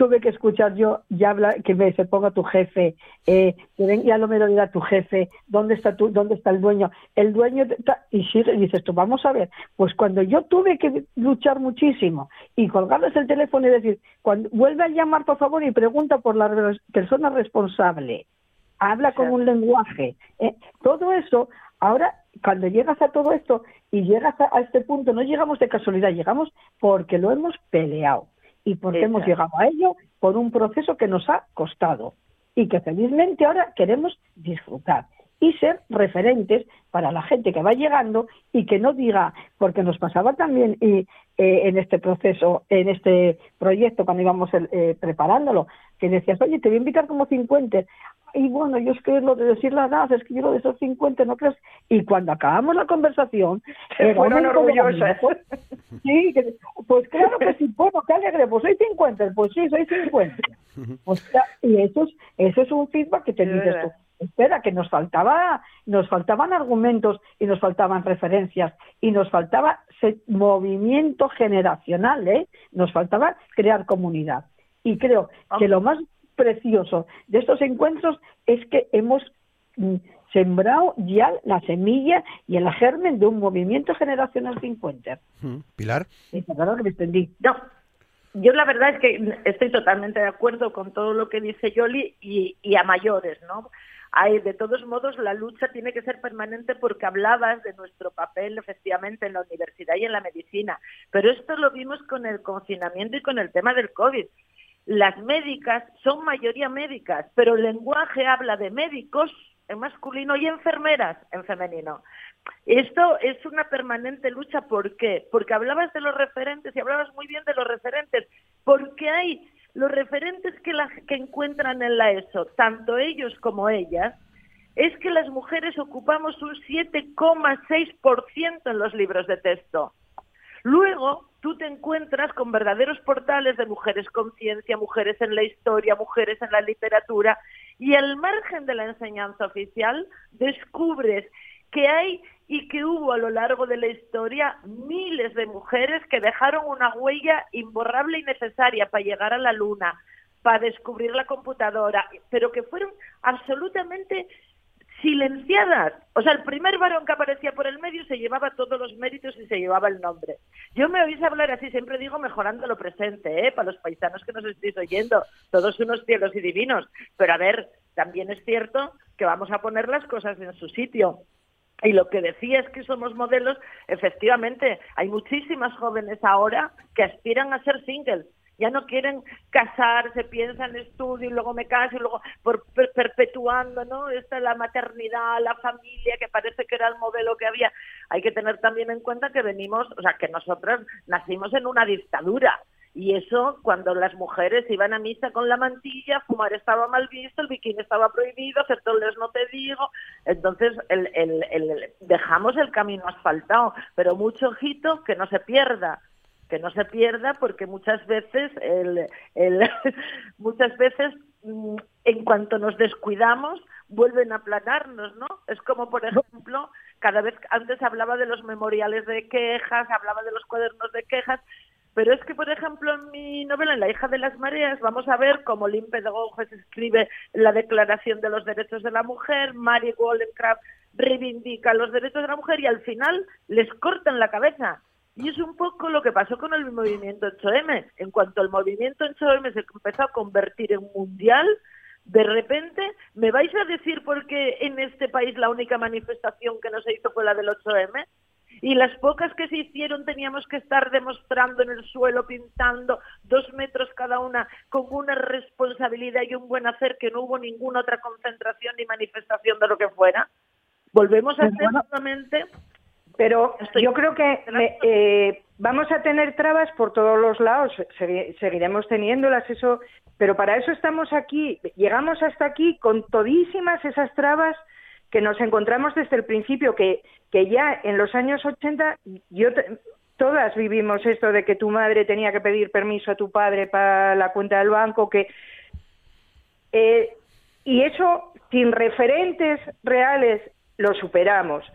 tuve que escuchar yo ya habla, que me se ponga tu jefe, eh, que ya lo me lo dirá tu jefe, ¿dónde está tu, dónde está el dueño? El dueño, y si dices tú, vamos a ver, pues cuando yo tuve que luchar muchísimo y colgarles el teléfono y decir, cuando vuelve a llamar por favor y pregunta por la persona responsable, habla con un lenguaje, eh, todo eso, ahora cuando llegas a todo esto y llegas a este punto, no llegamos de casualidad, llegamos porque lo hemos peleado y porque hemos llegado a ello por un proceso que nos ha costado y que felizmente ahora queremos disfrutar y ser referentes para la gente que va llegando y que no diga, porque nos pasaba también y, eh, en este proceso, en este proyecto, cuando íbamos eh, preparándolo, que decías, oye, te voy a invitar como 50. Y bueno, yo es que lo de decir la edad, es que yo lo de esos 50, ¿no crees? Y cuando acabamos la conversación... fueron orgullosas. Sí, pues claro que sí, bueno, qué alegre, pues soy 50, pues sí, soy 50. Pues, y eso es, eso es un feedback que te dices tú espera, que nos faltaba, nos faltaban argumentos y nos faltaban referencias y nos faltaba movimiento generacional, ¿eh? nos faltaba crear comunidad. Y creo que lo más precioso de estos encuentros es que hemos mm, sembrado ya la semilla y el germen de un movimiento generacional 50. Pilar. que me extendí. No, yo la verdad es que estoy totalmente de acuerdo con todo lo que dice Yoli y, y a mayores, ¿no? Hay, de todos modos, la lucha tiene que ser permanente porque hablabas de nuestro papel efectivamente en la universidad y en la medicina. Pero esto lo vimos con el confinamiento y con el tema del COVID. Las médicas son mayoría médicas, pero el lenguaje habla de médicos en masculino y enfermeras en femenino. Esto es una permanente lucha. ¿Por qué? Porque hablabas de los referentes y hablabas muy bien de los referentes. Porque hay los referentes que, que encuentran en la ESO, tanto ellos como ellas, es que las mujeres ocupamos un 7,6% en los libros de texto. Luego, tú te encuentras con verdaderos portales de mujeres con ciencia, mujeres en la historia, mujeres en la literatura, y al margen de la enseñanza oficial descubres que hay y que hubo a lo largo de la historia miles de mujeres que dejaron una huella imborrable y necesaria para llegar a la luna, para descubrir la computadora, pero que fueron absolutamente silenciadas. O sea, el primer varón que aparecía por el medio se llevaba todos los méritos y se llevaba el nombre. Yo me oís hablar así, siempre digo mejorando lo presente, ¿eh? para los paisanos que nos estéis oyendo, todos unos cielos y divinos. Pero a ver, también es cierto que vamos a poner las cosas en su sitio. Y lo que decía es que somos modelos, efectivamente, hay muchísimas jóvenes ahora que aspiran a ser singles. Ya no quieren casarse, piensan estudio y luego me caso y luego perpetuando, ¿no? Esta la maternidad, la familia, que parece que era el modelo que había. Hay que tener también en cuenta que venimos, o sea, que nosotros nacimos en una dictadura y eso, cuando las mujeres iban a misa con la mantilla, fumar estaba mal visto, el bikini estaba prohibido, hacer toles no te digo. Entonces, el, el, el, dejamos el camino asfaltado, pero mucho ojito que no se pierda que no se pierda porque muchas veces el, muchas veces mm, en cuanto nos descuidamos vuelven a aplanarnos, ¿no? Es como por ejemplo, cada vez antes hablaba de los memoriales de quejas, hablaba de los cuadernos de quejas, pero es que, por ejemplo, en mi novela, En la hija de las mareas, vamos a ver cómo Lynn se escribe la Declaración de los Derechos de la Mujer, Mary Wollstonecraft reivindica los derechos de la mujer y al final les cortan la cabeza. Y es un poco lo que pasó con el movimiento 8M. En cuanto el movimiento 8M se empezó a convertir en mundial, de repente, ¿me vais a decir por qué en este país la única manifestación que no se hizo fue la del 8M? y las pocas que se hicieron teníamos que estar demostrando en el suelo, pintando dos metros cada una, con una responsabilidad y un buen hacer que no hubo ninguna otra concentración ni manifestación de lo que fuera. volvemos a ser nuevamente pero yo creo que eh, vamos a tener trabas por todos los lados, seguiremos teniéndolas, eso, pero para eso estamos aquí, llegamos hasta aquí con todísimas esas trabas que nos encontramos desde el principio, que, que ya en los años 80 yo todas vivimos esto de que tu madre tenía que pedir permiso a tu padre para la cuenta del banco, que eh, y eso sin referentes reales lo superamos.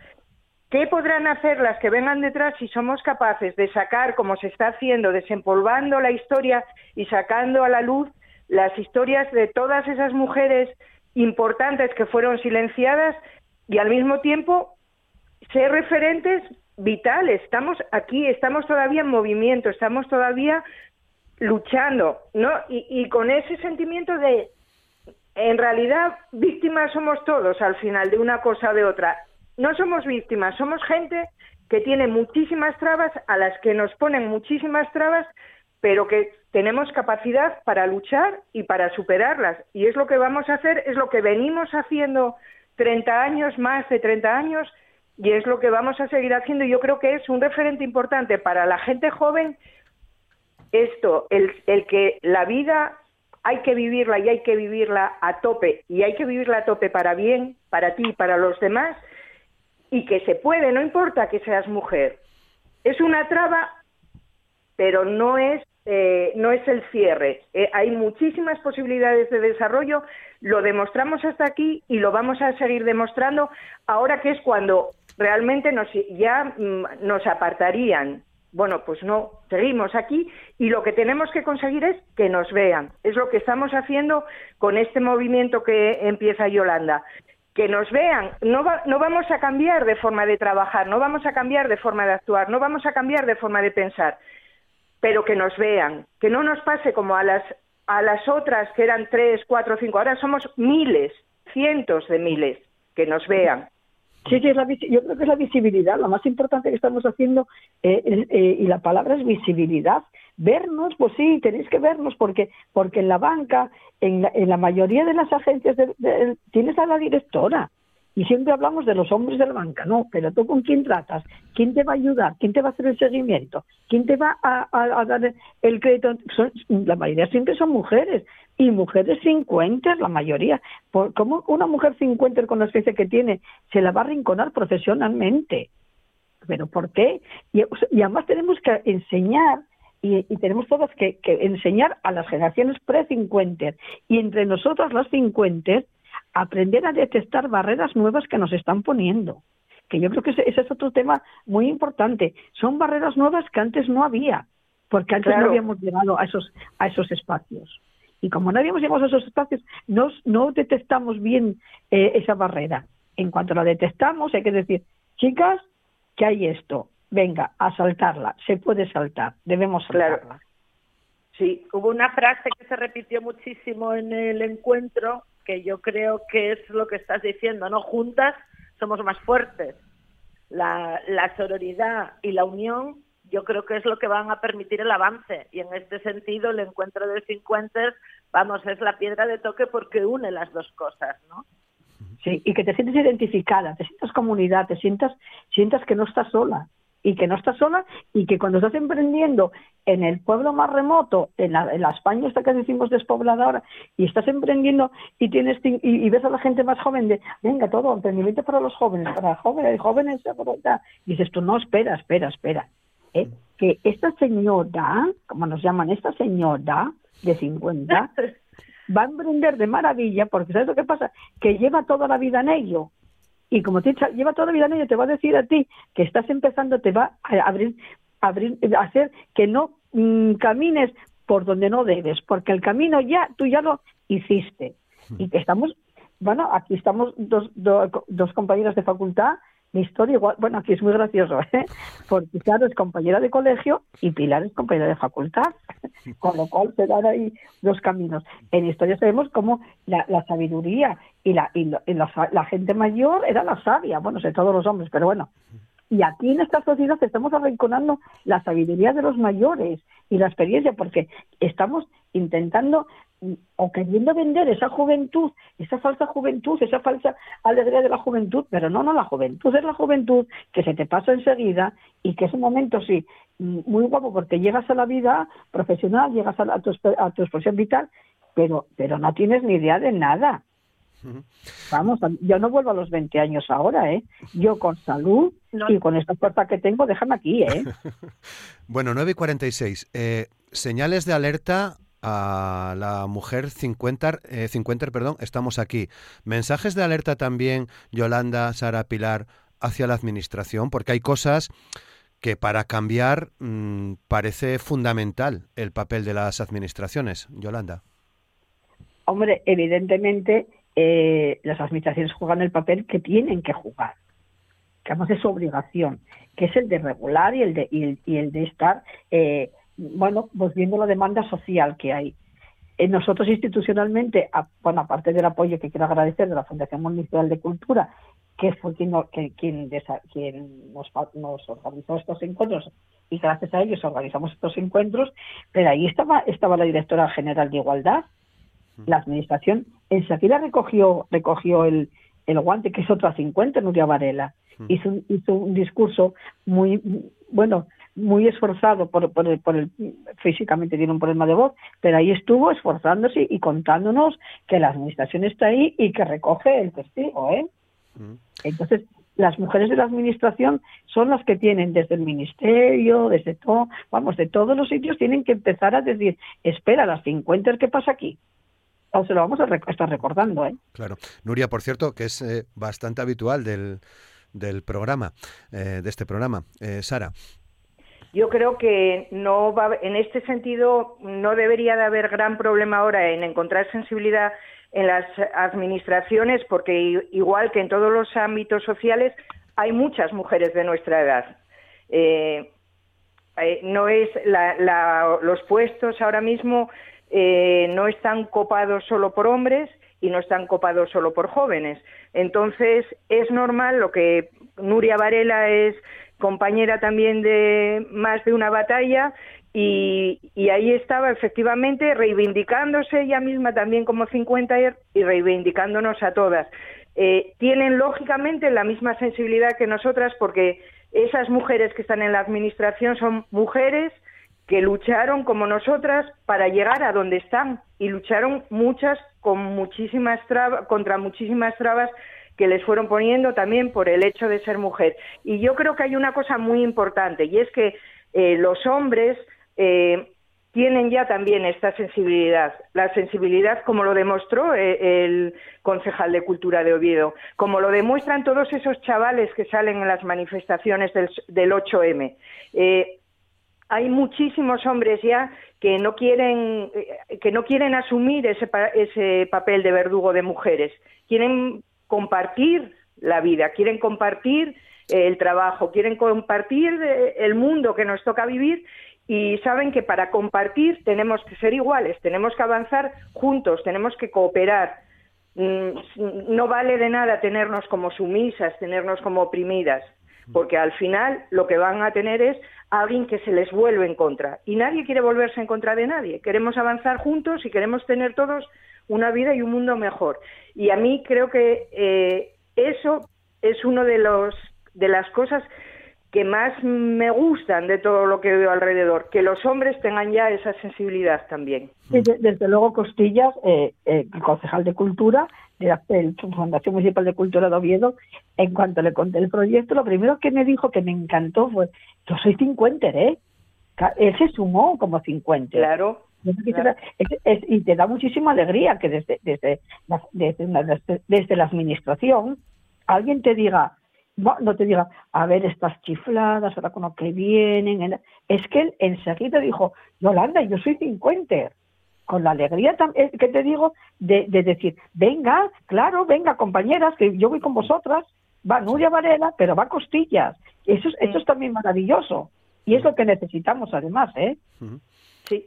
¿Qué podrán hacer las que vengan detrás si somos capaces de sacar, como se está haciendo, desempolvando la historia y sacando a la luz las historias de todas esas mujeres importantes que fueron silenciadas y al mismo tiempo ser referentes vitales? Estamos aquí, estamos todavía en movimiento, estamos todavía luchando, ¿no? Y, y con ese sentimiento de, en realidad, víctimas somos todos al final de una cosa o de otra no somos víctimas, somos gente que tiene muchísimas trabas, a las que nos ponen muchísimas trabas, pero que tenemos capacidad para luchar y para superarlas. Y es lo que vamos a hacer, es lo que venimos haciendo 30 años, más de 30 años, y es lo que vamos a seguir haciendo. Yo creo que es un referente importante para la gente joven esto, el, el que la vida hay que vivirla y hay que vivirla a tope, y hay que vivirla a tope para bien, para ti y para los demás, y que se puede, no importa que seas mujer. Es una traba, pero no es, eh, no es el cierre. Eh, hay muchísimas posibilidades de desarrollo, lo demostramos hasta aquí y lo vamos a seguir demostrando ahora que es cuando realmente nos, ya mm, nos apartarían. Bueno, pues no, seguimos aquí y lo que tenemos que conseguir es que nos vean. Es lo que estamos haciendo con este movimiento que empieza Yolanda que nos vean. No, no vamos a cambiar de forma de trabajar, no vamos a cambiar de forma de actuar, no vamos a cambiar de forma de pensar, pero que nos vean, que no nos pase como a las, a las otras que eran tres, cuatro, cinco, ahora somos miles, cientos de miles, que nos vean. Sí, sí, es la, yo creo que es la visibilidad, lo más importante que estamos haciendo, eh, eh, y la palabra es visibilidad. Vernos, pues sí, tenéis que vernos, porque, porque en la banca, en la, en la mayoría de las agencias, tienes a la directora, y siempre hablamos de los hombres de la banca, no, pero tú con quién tratas, quién te va a ayudar, quién te va a hacer el seguimiento, quién te va a, dar el crédito. la mayoría siempre son mujeres, y mujeres 50, la mayoría. ¿Cómo una mujer 50 con la experiencia que tiene se la va a rinconar profesionalmente? ¿Pero por qué? Y, además tenemos que enseñar y, tenemos todas que, enseñar a las generaciones pre-50 y entre nosotras las 50 aprender a detectar barreras nuevas que nos están poniendo. Que yo creo que ese, es otro tema muy importante. Son barreras nuevas que antes no había, porque antes no habíamos llegado a esos, a esos espacios. Y como no habíamos llegado a esos espacios, no, no detectamos bien eh, esa barrera. En cuanto la detectamos, hay que decir, chicas, que hay esto, venga, a saltarla, se puede saltar, debemos saltarla. Sí, hubo una frase que se repitió muchísimo en el encuentro, que yo creo que es lo que estás diciendo, ¿no? Juntas somos más fuertes. La, la sororidad y la unión yo creo que es lo que van a permitir el avance. Y en este sentido, el encuentro de 50, vamos, es la piedra de toque porque une las dos cosas, ¿no? Sí, y que te sientes identificada, te sientas comunidad, te sientas, sientas que no estás sola y que no estás sola y que cuando estás emprendiendo en el pueblo más remoto, en la, en la España esta que decimos despoblada ahora, y estás emprendiendo y tienes y, ves a la gente más joven de, venga, todo, emprendimiento para los jóvenes, para jóvenes, jóvenes, y dices tú, no, espera, espera, espera, ¿eh? que esta señora, como nos llaman, esta señora de 50, va a emprender de maravilla, porque ¿sabes lo que pasa? Que lleva toda la vida en ello. Y como te lleva toda la vida en ello, te va a decir a ti que estás empezando, te va a abrir, abrir hacer que no mm, camines por donde no debes, porque el camino ya, tú ya lo hiciste. Y que estamos, bueno, aquí estamos dos, dos, dos compañeras de facultad mi historia igual, bueno, aquí es muy gracioso, ¿eh? porque claro, es compañera de colegio y Pilar es compañera de facultad, con lo cual se dan ahí dos caminos. En historia sabemos cómo la, sabiduría y, la, y, la, gente mayor era la sabia, bueno, sé todos los hombres, pero bueno. Y aquí en esta sociedad estamos arrinconando la sabiduría de los mayores y la experiencia, porque estamos intentando o queriendo vender esa juventud, esa falsa juventud, esa falsa alegría de la juventud, pero no, no, la juventud es la juventud que se te pasa enseguida y que es un momento, sí, muy guapo porque llegas a la vida profesional, llegas a, tu, a tu expresión vital, pero, pero no tienes ni idea de nada. Vamos, yo no vuelvo a los 20 años ahora, ¿eh? Yo con salud y con esta fuerza que tengo, déjame aquí, ¿eh? bueno, 9 y 46. Eh, señales de alerta a la mujer 50, eh, 50, perdón, estamos aquí. Mensajes de alerta también, Yolanda, Sara, Pilar, hacia la administración, porque hay cosas que para cambiar mmm, parece fundamental el papel de las administraciones. Yolanda. Hombre, evidentemente eh, las administraciones juegan el papel que tienen que jugar, que además es su obligación, que es el de regular y el de, y el, de estar, eh, bueno, pues viendo la demanda social que hay. Eh, nosotros institucionalmente, bueno, aparte del apoyo que quiero agradecer de la Fundación Municipal de Cultura, que fue quien, que, quien, quien nos, nos, organizó estos encuentros y gracias a ellos organizamos estos encuentros, pero ahí estaba, estaba la directora general de Igualdad, la administración enseguida recogió, recogió el, el guante, que es otra 50, Nuria Varela. Hizo, un, hizo un discurso muy, bueno, muy esforzado por, por, el, por el, físicamente tiene un problema de voz, pero ahí estuvo esforzándose y contándonos que la administración está ahí y que recoge el testigo, ¿eh? Entonces, las mujeres de la administración son las que tienen desde el ministerio, desde todo, vamos, de todos los sitios tienen que empezar a decir, espera, las 50, ¿qué pasa aquí? se lo vamos a estar recordando. ¿eh? Claro. Nuria, por cierto, que es eh, bastante habitual del, del programa, eh, de este programa. Eh, Sara. Yo creo que no va, en este sentido no debería de haber gran problema ahora en encontrar sensibilidad en las administraciones, porque igual que en todos los ámbitos sociales hay muchas mujeres de nuestra edad. Eh, no es la, la, los puestos ahora mismo eh, no están copados solo por hombres y no están copados solo por jóvenes. Entonces, es normal lo que Nuria Varela es compañera también de más de una batalla y, ahí estaba efectivamente reivindicándose ella misma también como 50 y reivindicándonos a todas. Eh, tienen lógicamente la misma sensibilidad que nosotras porque esas mujeres que están en la administración son mujeres que lucharon como nosotras para llegar a donde están y lucharon muchas con muchísimas trabas, contra muchísimas trabas que les fueron poniendo también por el hecho de ser mujer. Y yo creo que hay una cosa muy importante y es que eh, los hombres eh, tienen ya también esta sensibilidad, la sensibilidad como lo demostró eh, el concejal de Cultura de Oviedo, como lo demuestran todos esos chavales que salen en las manifestaciones del, del 8M hay muchísimos hombres ya que no quieren eh, que no quieren asumir ese, ese papel de verdugo de mujeres quieren compartir la vida quieren compartir eh, el trabajo quieren compartir eh, el mundo que nos toca vivir y saben que para compartir tenemos que ser iguales tenemos que avanzar juntos tenemos que cooperar mm, no vale de nada tenernos como sumisas tenernos como oprimidas porque al final lo que van a tener es alguien que se les vuelve en contra. Y nadie quiere volverse en contra de nadie. Queremos avanzar juntos y queremos tener todos una vida y un mundo mejor. Y a mí creo que eh, eso es uno de los de las cosas que más me gustan de todo lo que veo alrededor, que los hombres tengan ya esa sensibilidad también. desde luego, Costillas, eh, eh, concejal de Cultura de la, Fundación Municipal de Cultura de Oviedo, en cuanto le conté el proyecto, lo primero que me dijo que me encantó fue, yo soy cincuenter, ¿eh? Él se sumó como cincuenter. Claro. Y te da muchísima alegría que desde, desde, desde, desde la administración alguien te diga, no te diga, a ver, estas chifladas, ahora con lo que vienen. Es que él enseguida dijo, Yolanda, yo soy cincuenter. Con la alegría que te digo de, decir, venga, claro, venga, compañeras, que yo voy con vosotras. Va Nuria Varela, pero va Costillas. Eso, eso es también maravilloso. Y es lo que necesitamos, además, ¿eh? Sí.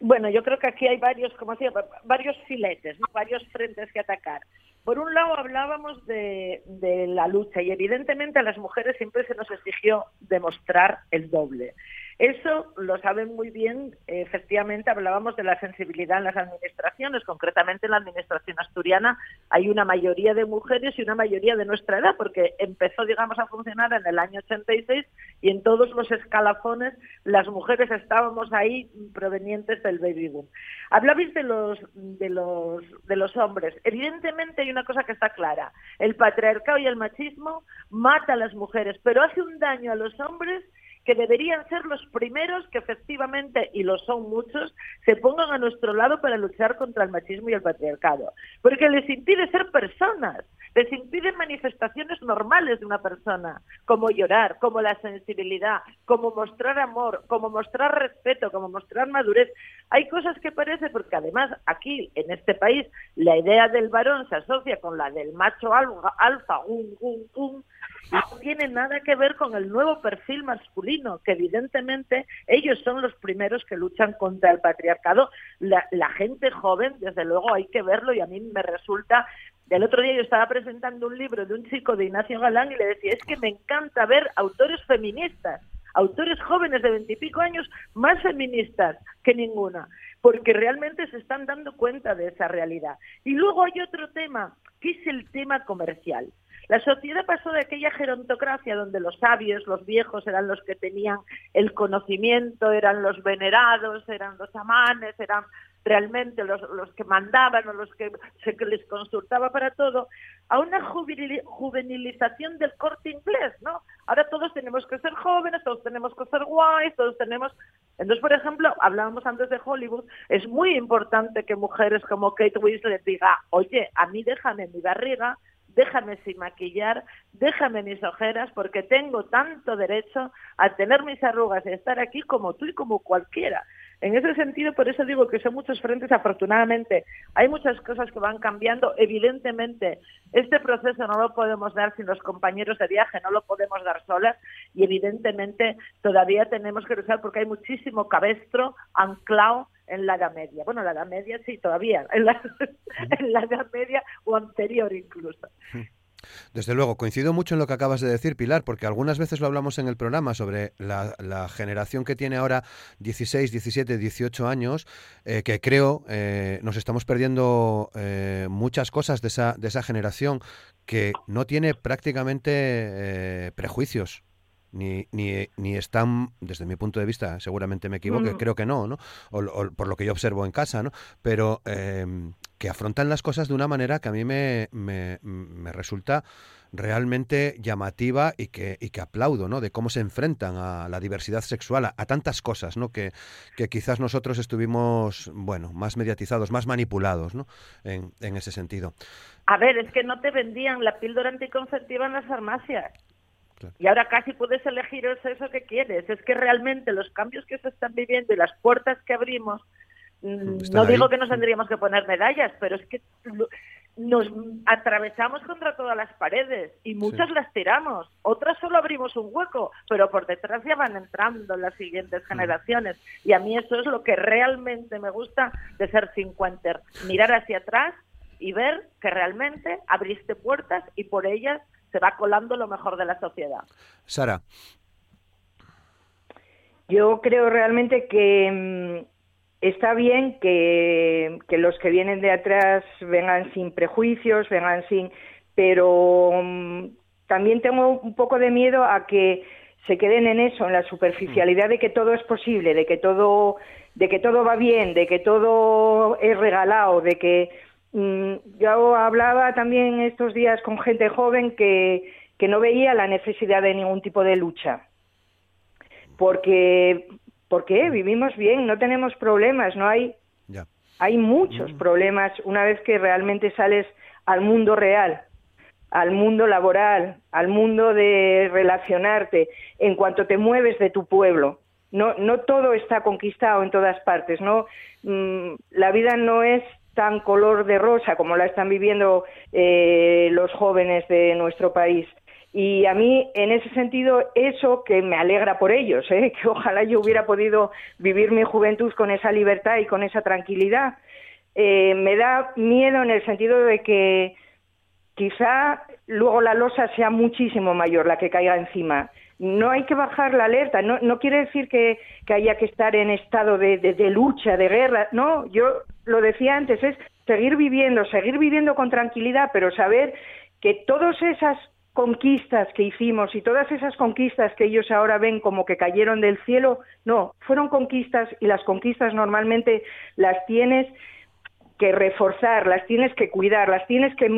Bueno, yo creo que aquí hay varios, como decía, varios filetes, varios frentes que atacar. Por un lado hablábamos de, la lucha y evidentemente a las mujeres siempre se nos exigió demostrar el doble. Eso lo saben muy bien, efectivamente hablábamos de la sensibilidad en las administraciones, concretamente en la administración asturiana hay una mayoría de mujeres y una mayoría de nuestra edad, porque empezó, digamos, a funcionar en el año 86 y en todos los escalafones las mujeres estábamos ahí provenientes del baby boom. Hablabais de los, de los, de los hombres. Evidentemente hay una cosa que está clara. El patriarcado y el machismo mata a las mujeres, pero hace un daño a los hombres que deberían ser los primeros que efectivamente, y lo son muchos, se pongan a nuestro lado para luchar contra el machismo y el patriarcado. Porque les impide ser personas, les impide manifestaciones normales de una persona, como llorar, como la sensibilidad, como mostrar amor, como mostrar respeto, como mostrar madurez. Hay cosas que parece, porque además aquí, en este país, la idea del varón se asocia con la del macho alfa, alfa un, un, un, no tiene nada que ver con el nuevo perfil masculino, que evidentemente ellos son los primeros que luchan contra el patriarcado. La, gente joven, desde luego, hay que verlo y a mí me resulta el otro día yo estaba presentando un libro de un chico de Ignacio Galán y le decía, es que me encanta ver autores feministas, autores jóvenes de veintipico años más feministas que ninguna, porque realmente se están dando cuenta de esa realidad. Y luego hay otro tema, que es el tema comercial. La sociedad pasó de aquella gerontocracia donde los sabios, los viejos eran los que tenían el conocimiento, eran los venerados, eran los amanes, eran realmente los, que mandaban o los que se les consultaba para todo, a una juvenilización del corte inglés, ¿no? Ahora todos tenemos que ser jóvenes, todos tenemos que ser guays, todos tenemos... Entonces, por ejemplo, hablábamos antes de Hollywood, es muy importante que mujeres como Kate Winslet diga, oye, a mí déjame mi barriga, déjame sin maquillar, déjame mis ojeras, porque tengo tanto derecho a tener mis arrugas y estar aquí como tú y como cualquiera. En ese sentido, por eso digo que son muchos frentes, afortunadamente. Hay muchas cosas que van cambiando. Evidentemente, este proceso no lo podemos dar sin los compañeros de viaje, no lo podemos dar solas y evidentemente todavía tenemos que luchar porque hay muchísimo cabestro anclado en la Edad Media. Bueno, la Edad Media sí, todavía, en la, en la Edad Media o anterior incluso. Desde luego, coincido mucho en lo que acabas de decir, Pilar, porque algunas veces lo hablamos en el programa sobre la, generación que tiene ahora 16, 17, 18 años, eh, que creo eh, nos estamos perdiendo eh, muchas cosas de esa, de esa generación que no tiene prácticamente prejuicios ni, ni, ni, están, desde mi punto de vista, seguramente me equivoque, creo que no, ¿no? O, por lo que yo observo en casa, ¿no? Pero em, que afrontan las cosas de una manera que a mí me, me, me resulta realmente llamativa y que, y que aplaudo, ¿no? De cómo se enfrentan a la diversidad sexual, a, tantas cosas, ¿no? Que, que, quizás nosotros estuvimos, bueno, más mediatizados, más manipulados, ¿no? En, en ese sentido. A ver, es que no te vendían la píldora anticonceptiva en las farmacias. Y ahora casi puedes elegir el sexo que quieres. Es que realmente los cambios que se están viviendo y las puertas que abrimos, no digo que nos tendríamos que poner medallas, pero es que nos atravesamos contra todas las paredes y muchas las tiramos, otras solo abrimos un hueco, pero por detrás ya van entrando las siguientes generaciones. Y a mí eso es lo que realmente me gusta de ser cincuenter, mirar hacia atrás y ver que realmente abriste puertas y por ellas se va colando lo mejor de la sociedad. Sara. Yo creo realmente que mm, está bien que, los que vienen de atrás vengan sin prejuicios, vengan sin... Pero mm, también tengo un poco de miedo a que se queden en eso, en la superficialidad de que todo es posible, de que todo, de que todo va bien, de que todo es regalado, de que Mm, yo hablaba también estos días con gente joven que, que no veía la necesidad de ningún tipo de lucha. Porque, porque vivimos bien, no tenemos problemas, no hay, hay muchos mm. problemas una vez que realmente sales al mundo real, al mundo laboral, al mundo de relacionarte, en cuanto te mueves de tu pueblo. No, no todo está conquistado en todas partes, no, mm, la vida no es tan color de rosa como la están viviendo eh, los jóvenes de nuestro país. Y a mí, en ese sentido, eso que me alegra por ellos, ¿eh? que ojalá yo hubiera podido vivir mi juventud con esa libertad y con esa tranquilidad, eh, me da miedo en el sentido de que quizá luego la losa sea muchísimo mayor la que caiga encima. no hay que bajar la alerta. No, no quiere decir que, haya que estar en estado de, de, lucha, de guerra. No, yo lo decía antes, es seguir viviendo, seguir viviendo con tranquilidad, pero saber que todas esas conquistas que hicimos y todas esas conquistas que ellos ahora ven como que cayeron del cielo, no, fueron conquistas y las conquistas normalmente las tienes que reforzar, las tienes que cuidar, las tienes que,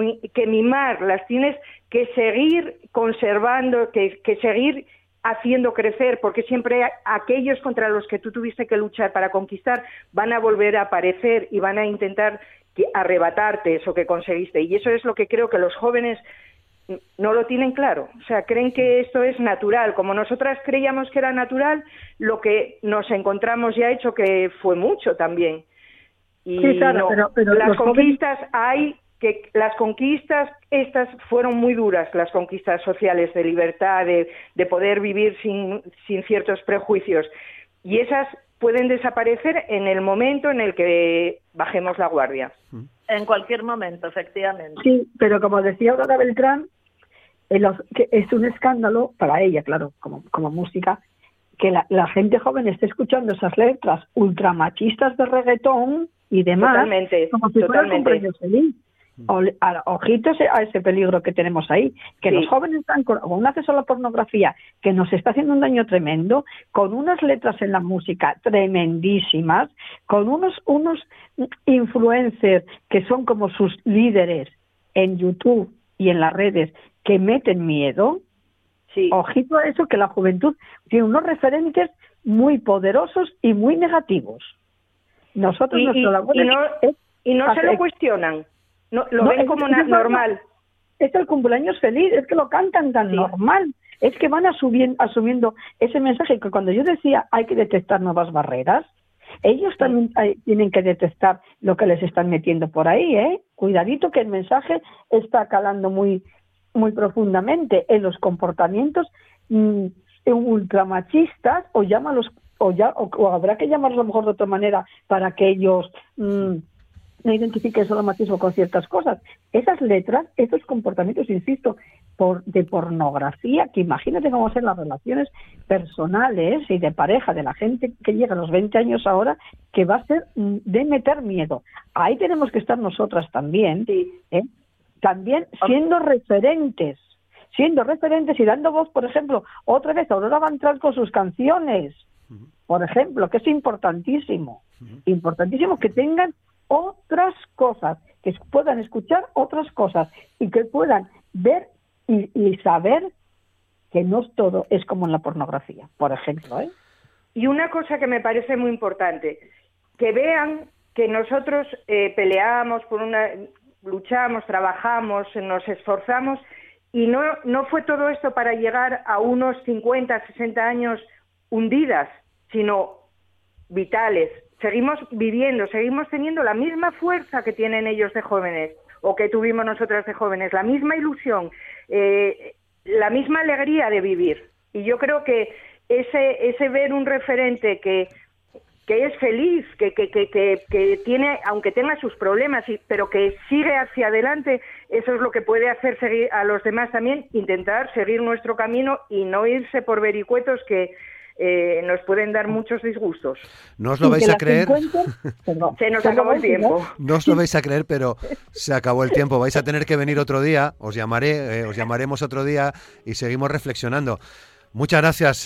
mimar, las tienes que seguir conservando, que, seguir haciendo crecer, porque siempre aquellos contra los que tú tuviste que luchar para conquistar van a volver a aparecer y van a intentar arrebatarte eso que conseguiste. Y eso es lo que creo que los jóvenes no lo tienen claro. O sea, creen que esto es natural. Como nosotras creíamos que era natural, lo que nos encontramos ya hecho que fue mucho también. Y pero, las conquistas hay que las conquistas estas fueron muy duras, las conquistas sociales de libertad, de, de poder vivir sin, sin ciertos prejuicios. Y esas pueden desaparecer en el momento en el que bajemos la guardia. En cualquier momento, efectivamente. Sí, pero como decía Aurora Beltrán, que es un escándalo para ella, claro, como, como música, que la, la, gente joven esté escuchando esas letras ultramachistas de reggaetón y demás, totalmente, como si totalmente. feliz. O, a, ojitos a ese peligro que tenemos ahí, que los jóvenes están con, un acceso a la pornografía que nos está haciendo un daño tremendo, con unas letras en la música tremendísimas, con unos, unos influencers que son como sus líderes en YouTube y en las redes que meten miedo. Sí. Ojito a eso, que la juventud tiene unos referentes muy poderosos y muy negativos. Nosotros, y, nuestra labor y no, y no se lo cuestionan, no, lo ven como normal. Es el cumpleaños feliz, es que lo cantan tan normal, es que van asumiendo, asumiendo ese mensaje que cuando yo decía hay que detectar nuevas barreras, ellos también tienen que detectar lo que les están metiendo por ahí, ¿eh? Cuidadito que el mensaje está calando muy muy profundamente en los comportamientos mm, ultramachistas o llámalos o ya o, habrá que llamarlos a lo mejor de otra manera para que ellos mm, no identifiquen solo machismo con ciertas cosas. Esas letras, esos comportamientos, insisto, por, de pornografía, que imagínate cómo ser las relaciones personales y de pareja de la gente que llega a los 20 años ahora, que va a ser mm, de meter miedo. Ahí tenemos que estar nosotras también, ¿eh? también siendo referentes, siendo referentes y dando voz, por ejemplo, otra vez Aurora va a entrar con sus canciones, por ejemplo, que es importantísimo, importantísimo que tengan otras cosas, que puedan escuchar otras cosas y que puedan ver y, saber que no todo es como en la pornografía, por ejemplo. ¿eh? Y una cosa que me parece muy importante, que vean que nosotros eh, peleamos por una, luchamos, trabajamos, nos esforzamos y no, no fue todo esto para llegar a unos 50, 60 años hundidas, sino vitales. Seguimos viviendo, seguimos teniendo la misma fuerza que tienen ellos de jóvenes o que tuvimos nosotras de jóvenes, la misma ilusión, eh, la misma alegría de vivir. Y yo creo que ese, ese ver un referente que que es feliz, que, que, tiene, aunque tenga sus problemas, pero que sigue hacia adelante, eso es lo que puede hacer seguir a los demás también, intentar seguir nuestro camino y no irse por vericuetos que eh, nos pueden dar muchos disgustos. No os lo vais a creer. se nos acabó el tiempo. No os lo vais a creer, pero se acabó el tiempo. Vais a tener que venir otro día, os llamaré, eh, os llamaremos otro día y seguimos reflexionando. Muchas gracias,